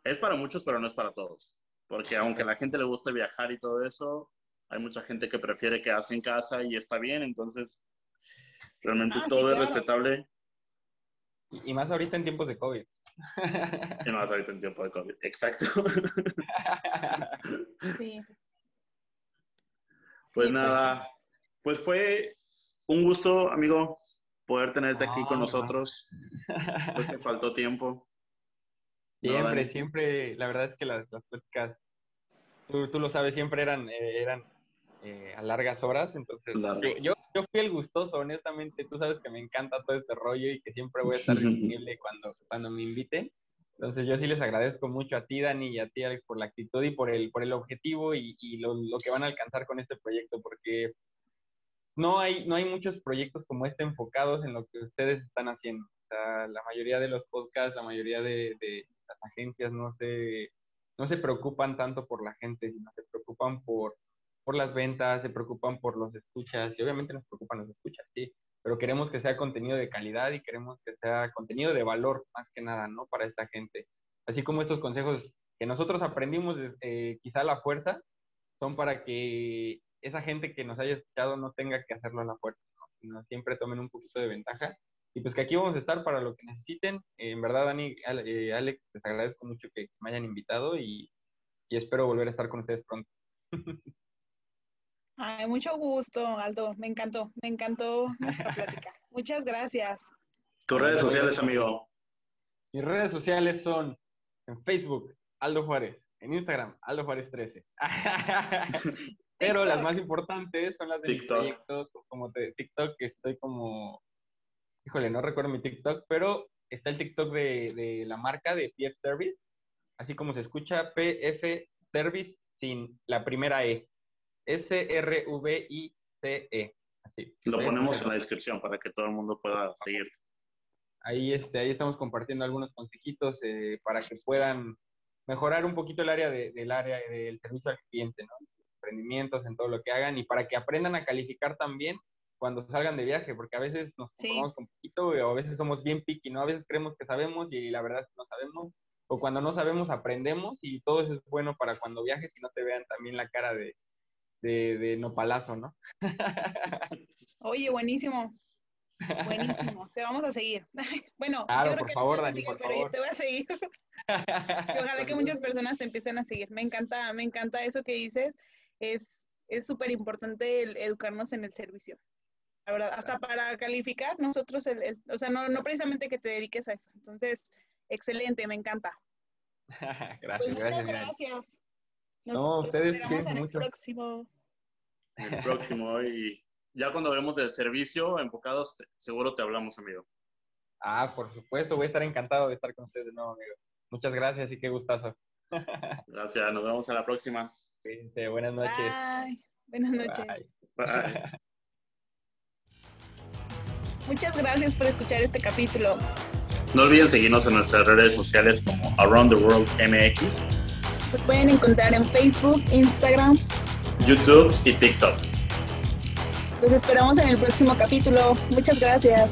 es para muchos, pero no es para todos. Porque aunque a la gente le guste viajar y todo eso, hay mucha gente que prefiere quedarse en casa y está bien. Entonces, realmente ah, todo es respetable. Y más ahorita en tiempos de COVID. [laughs] Y más ahorita en tiempos de COVID, exacto. [laughs] Sí. Pues nada, pues fue un gusto, amigo, poder tenerte aquí con nosotros. Porque faltó tiempo. Siempre, siempre, la verdad es que las, las pláticas, tú, tú, lo sabes, siempre eran, eh, eran eh, a largas horas, entonces yo, yo, fui el gustoso, honestamente, tú sabes que me encanta todo este rollo y que siempre voy a estar [laughs] disponible cuando, cuando me inviten. Entonces yo sí les agradezco mucho a ti, Dani, y a ti, Alex, por la actitud y por el, por el objetivo y, y lo, lo, que van a alcanzar con este proyecto, porque no hay, no hay muchos proyectos como este enfocados en lo que ustedes están haciendo. O sea, la mayoría de los podcasts, la mayoría de, de las agencias no se, no se preocupan tanto por la gente, sino se preocupan por, por las ventas, se preocupan por los escuchas, y obviamente nos preocupan los escuchas, sí, pero queremos que sea contenido de calidad y queremos que sea contenido de valor, más que nada, ¿no? Para esta gente. Así como estos consejos que nosotros aprendimos, eh, quizá la fuerza, son para que esa gente que nos haya escuchado no tenga que hacerlo a la fuerza, sino siempre tomen un poquito de ventaja. Y pues que aquí vamos a estar para lo que necesiten. Eh, en verdad, Dani, eh, Alex, les agradezco mucho que me hayan invitado y, y espero volver a estar con ustedes pronto. [laughs] Ay, mucho gusto, Aldo. Me encantó, me encantó [laughs] nuestra plática. Muchas gracias. Tus redes sociales, amigo. Mis redes sociales son en Facebook, Aldo Juárez, en Instagram, Aldo Juárez 13. [laughs] Pero las más importantes son las de TikTok. mis proyectos, como TikTok, que estoy como, híjole, no recuerdo mi TikTok, pero está el TikTok de, de la marca de PF Service, así como se escucha PF Service sin la primera E. S-R-V-I-C-E. Así. Lo ponemos en la descripción para que todo el mundo pueda seguirte. Ahí, este, ahí estamos compartiendo algunos consejitos eh, para que puedan mejorar un poquito el área del área del servicio al cliente, ¿no? Emprendimientos en todo lo que hagan y para que aprendan a calificar también cuando salgan de viaje, porque a veces nos conformamos con poquito o a veces somos bien picky, ¿no? A veces creemos que sabemos y la verdad es que no sabemos, o cuando no sabemos aprendemos y todo eso es bueno para cuando viajes y no te vean también la cara de, de, de nopalazo, ¿no? Oye, buenísimo. Buenísimo, te vamos a seguir. [laughs] Bueno, yo creo por favor, Dani, por pero favor. te voy a seguir. [laughs] ojalá que [laughs] muchas personas te empiecen a seguir. Me encanta, me encanta eso que dices. Es es súper importante educarnos en el servicio. La verdad, hasta para calificar nosotros, el, o sea, no, no precisamente que te dediques a eso. Entonces, excelente, me encanta. gracias, [laughs] pues gracias. gracias. Nos no, ustedes en mucho. el próximo. El próximo y ya cuando hablemos del servicio enfocados, seguro te hablamos, amigo. Ah, por supuesto, voy a estar encantado de estar con ustedes de nuevo, amigo. Muchas gracias y qué gustazo. [laughs] Gracias, nos vemos a la próxima. buenas noches. Bye. Buenas noches. Bye. Muchas gracias por escuchar este capítulo. No olviden seguirnos en nuestras redes sociales como Around the World MX. Nos pueden encontrar en Facebook, Instagram, YouTube y TikTok. Los esperamos en el próximo capítulo. Muchas gracias.